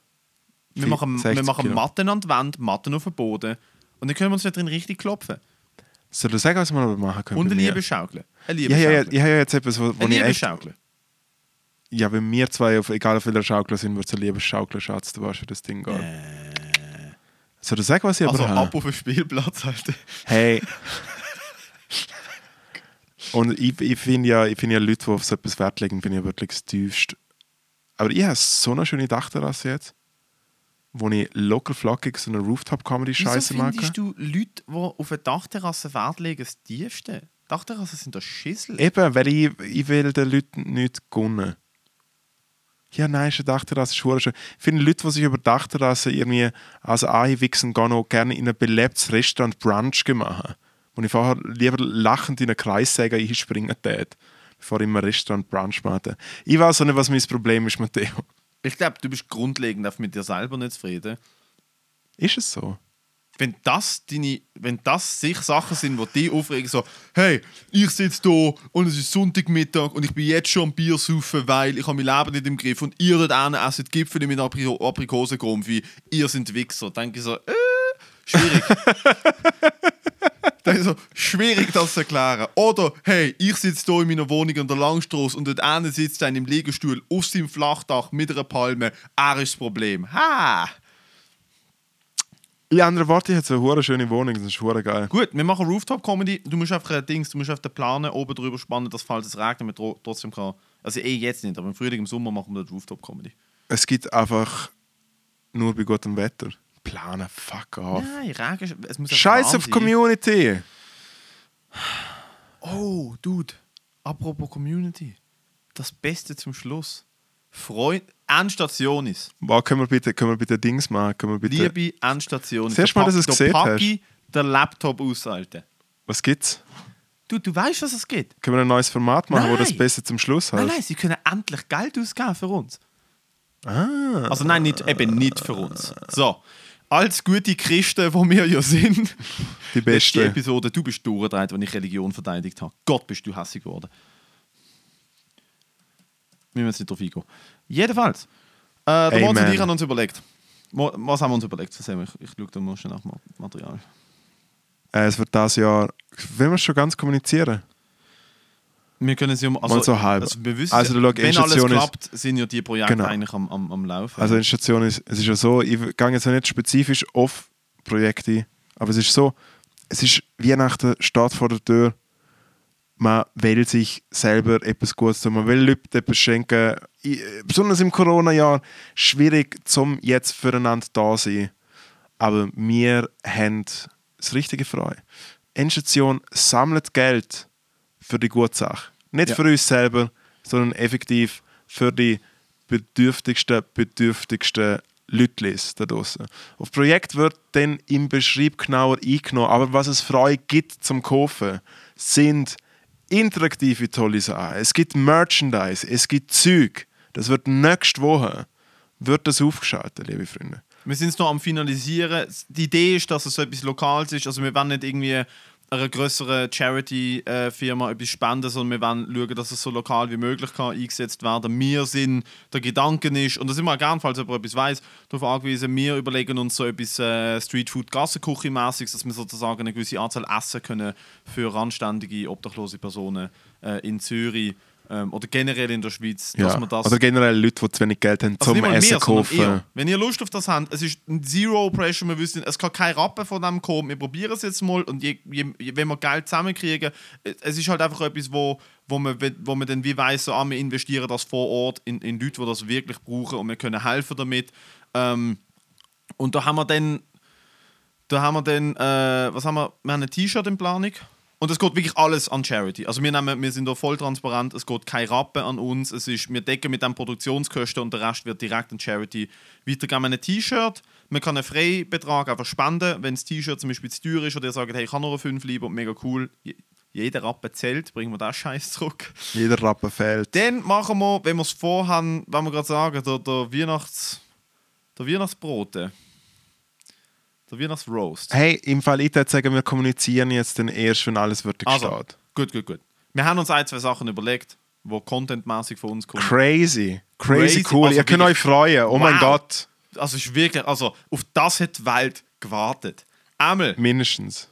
Wir machen, 60 wir machen Kilo. Matten an die Wand, Matten auf den Boden. Und dann können wir uns da drin richtig klopfen. Soll ich sagen, was wir machen können? Und eine mir? Liebesschaukel. Eine Ja, ja, ja, Liebesschaukel. ich habe ja jetzt etwas, wo, wo Eine ich echt... Ja, wenn wir zwei, auf, egal auf welcher Schaukel sind, wird es eine Liebesschaukel, Schatz, du weißt, wie das Ding geht. Soll ich sagen, was ich Also aber habe? ab auf den Spielplatz halt. Hey. <laughs> Und ich, ich finde ja, ich find ja Leute, die auf so etwas Wert legen, bin ich wirklich das tiefste. Aber ich habe so eine schöne Dachterrasse jetzt, wo ich locker flockig so eine Rooftop-Comedy-Scheiße mache. findest du Leute, die auf eine Dachterrasse Wert legen, das tiefste? Dachterrassen sind doch Schissel. Eben, weil ich, ich will den Leuten nicht gönnen. Ja, nein, ist eine Dachterrasse ist schön. Ich finde Leute, die sich über Dachterrasse irgendwie also einwichsen, gehen auch gerne in ein belebtes Restaurant Brunch machen. Wo ich vorher lieber lachend in einen Kreissäger einspringen tät, bevor ich in einem Restaurant Brunch mache. Ich weiß auch nicht, was mein Problem ist, Matteo. Ich glaube, du bist grundlegend einfach mit dir selber nicht zufrieden. Ist es so? Wenn das, deine, wenn das sich Sachen sind, die dich aufregen, so, hey, ich sitze da und es ist Sonntagmittag und ich bin jetzt schon am Bier saufen, weil ich habe mein Leben nicht im Griff und ihr dort hinten esset Gipfel mit Apri Aprikosengrumpi, ihr sind Wichser. Dann denke ich so, äh, schwierig. <laughs> Dann ist so, schwierig das zu erklären. Oder, hey, ich sitze hier in meiner Wohnung an der Langstrasse und dort hinten sitzt einer im Liegestuhl auf seinem Flachdach mit einer Palme. Er ist das Problem. Ha! In anderen Worten, ich habe so eine schöne Wohnung, das ist hure geil. Gut, wir machen Rooftop-Comedy. Du musst einfach ein Dings, du musst auf den Planen oben drüber spannen, dass falls es regnet, man tro- trotzdem kann. Also eh jetzt nicht, aber im Frühling, im Sommer machen wir Rooftop-Comedy. Es gibt einfach nur bei gutem Wetter. Planen, fuck off. Nein, Regen, es muss Scheiß auf sein. Community! Oh, Dude, apropos Community. Das Beste zum Schluss. Freund, Endstation ist. Wow, können wir bitte, können wir bitte Dings machen? Können wir bitte, Liebe Endstation ist. Du mal, dass du es gesehen hast? ich den Laptop aus, Alter. Was gibt's? Du, du weißt, was es geht. Können wir ein neues Format machen, wo das Nein. besser zum Schluss Nein, hat? nein, sie können endlich Geld ausgeben für uns. Ah, Also nein, nicht, eben nicht für uns. So, als gute Christen, wo wir ja sind, die letzte beste. Episode, du bist durchgedreht, wenn ich Religion verteidigt habe. Gott, bist du hässlich geworden. Wir müssen nicht drauf eingehen. Jedenfalls, äh, der Mons und ich haben uns überlegt. Mo- Was haben wir uns überlegt? Das sehen wir. Ich, ich schaue da mal schnell nach Ma- Material. Äh, es wird das Jahr. Wir es schon ganz kommunizieren? Wir können sie um. Also, Mal so halb. Also, wir wissen, Also, schau, wenn alles klappt, sind ja die Projekte Genau. eigentlich am, am, am Laufen. Also in Station ist es ist ja so, ich gehe jetzt nicht spezifisch auf Projekte aber es ist so, es ist Weihnachten steht vor der Tür. Man will sich selber etwas Gutes tun, man will Leuten etwas schenken. Besonders im Corona-Jahr schwierig zum jetzt füreinander da sein. Aber wir haben das richtige Freude. Endstation sammelt Geld für die gute Sache. Nicht Ja. für uns selber, sondern effektiv für die bedürftigsten, bedürftigsten Leute da draußen. Auf Projekt wird dann im Beschrieb genauer eingenommen, aber was es Freude gibt zum Kaufen, sind interaktive tolle Sachen. Es gibt Merchandise, es gibt Zeug. Das wird nächste Woche wird das aufgeschaltet, liebe Freunde. Wir sind es noch am Finalisieren. Die Idee ist, dass es so etwas Lokales ist. Also wir wollen nicht irgendwie einer größeren Charity-Firma etwas spenden, sondern wir wollen schauen, dass es so lokal wie möglich kann eingesetzt werden. Wir sind, der Gedanke ist, und da sind wir auch gern, falls jemand etwas weiß, darauf angewiesen, wir überlegen uns so etwas äh, Streetfood gassenküche mäßiges dass wir sozusagen eine gewisse Anzahl Essen können für randständige, obdachlose Personen äh, in Zürich Ähm, oder generell in der Schweiz, Ja. dass man das. Oder generell Leute, die zu wenig Geld haben, Also zum Essen sondern kaufen. Wenn ihr Lust auf das habt, es ist ein Zero Pressure, wir wissen, es kann kein Rappen von dem kommen, wir probieren es jetzt mal und je, je, je, wenn wir Geld zusammenkriegen, äh, es ist halt einfach etwas, wo, wo, man, wo man dann wie weiss, so, ah, wir investieren das vor Ort in, in Leute, die das wirklich brauchen und wir können helfen damit. Ähm, und da haben wir dann, da haben wir dann, äh, was haben wir, wir haben ein T-Shirt in Planung. Und es geht wirklich alles an Charity. Also wir, nehmen, wir sind da voll transparent, es geht kein Rappen an uns, es ist, wir decken mit den Produktionskosten und der Rest wird direkt an Charity weitergeben. Ein T-Shirt, man kann einen Freibetrag einfach spenden, wenn das T-Shirt zum Beispiel zu teuer ist oder ihr sagt, hey, ich habe noch eine 5 lieber und mega cool, Je- jeder Rappen zählt, bringen wir das Scheiß zurück. Jeder Rappen fehlt. Dann machen wir, wenn wir es vorhaben, wenn wir gerade sagen, der, der, Weihnachts, der Weihnachtsbrote, der Weihnachtsroast. Hey, im Fall ich würde sagen, wir kommunizieren jetzt dann erst, wenn alles wirklich Also, steht. gut, gut, gut. Wir haben uns ein, zwei Sachen überlegt, die contentmäßig von uns kommen. Crazy. Crazy, Crazy, cool. also Ihr könnt euch freuen. Oh mein Wow. Gott. Also ist wirklich, also auf das hat die Welt gewartet. Einmal, Mindestens.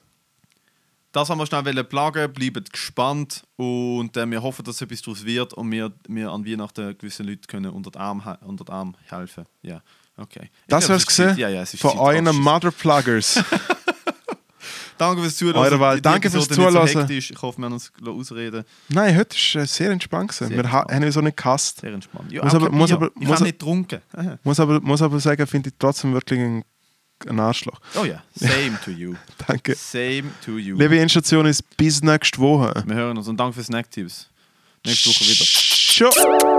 das haben wir schnell plagen, bleibt gespannt und äh, wir hoffen, dass etwas daraus wird und wir, wir an Weihnachten gewissen Leuten können unter den Arm, unter den Arm helfen. Ja, okay. Ich Das wär's es gesehen. Ja, ja, es Von Zeit. euren Also, Motherpluggers. <laughs> Danke fürs Zuhören. Eure Wahl. Die Danke fürs so Zuhören. hektisch. Ich hoffe, wir haben uns ausreden Nein, heute war äh, sehr entspannt. Sehr wir entspannt. haben so nicht gehasst. Sehr entspannt. Ja, Muss aber- muss aber- ich muss nicht getrunken. Muss aber, muss aber sagen, finde ich trotzdem wirklich ein, ein Arschloch. Oh ja, <laughs> same to you. <laughs> Danke. Same to you. Liebe Endstation ist bis nächste Woche. Wir hören uns und danke für Snacktipps. Nächste Woche wieder. Ciao.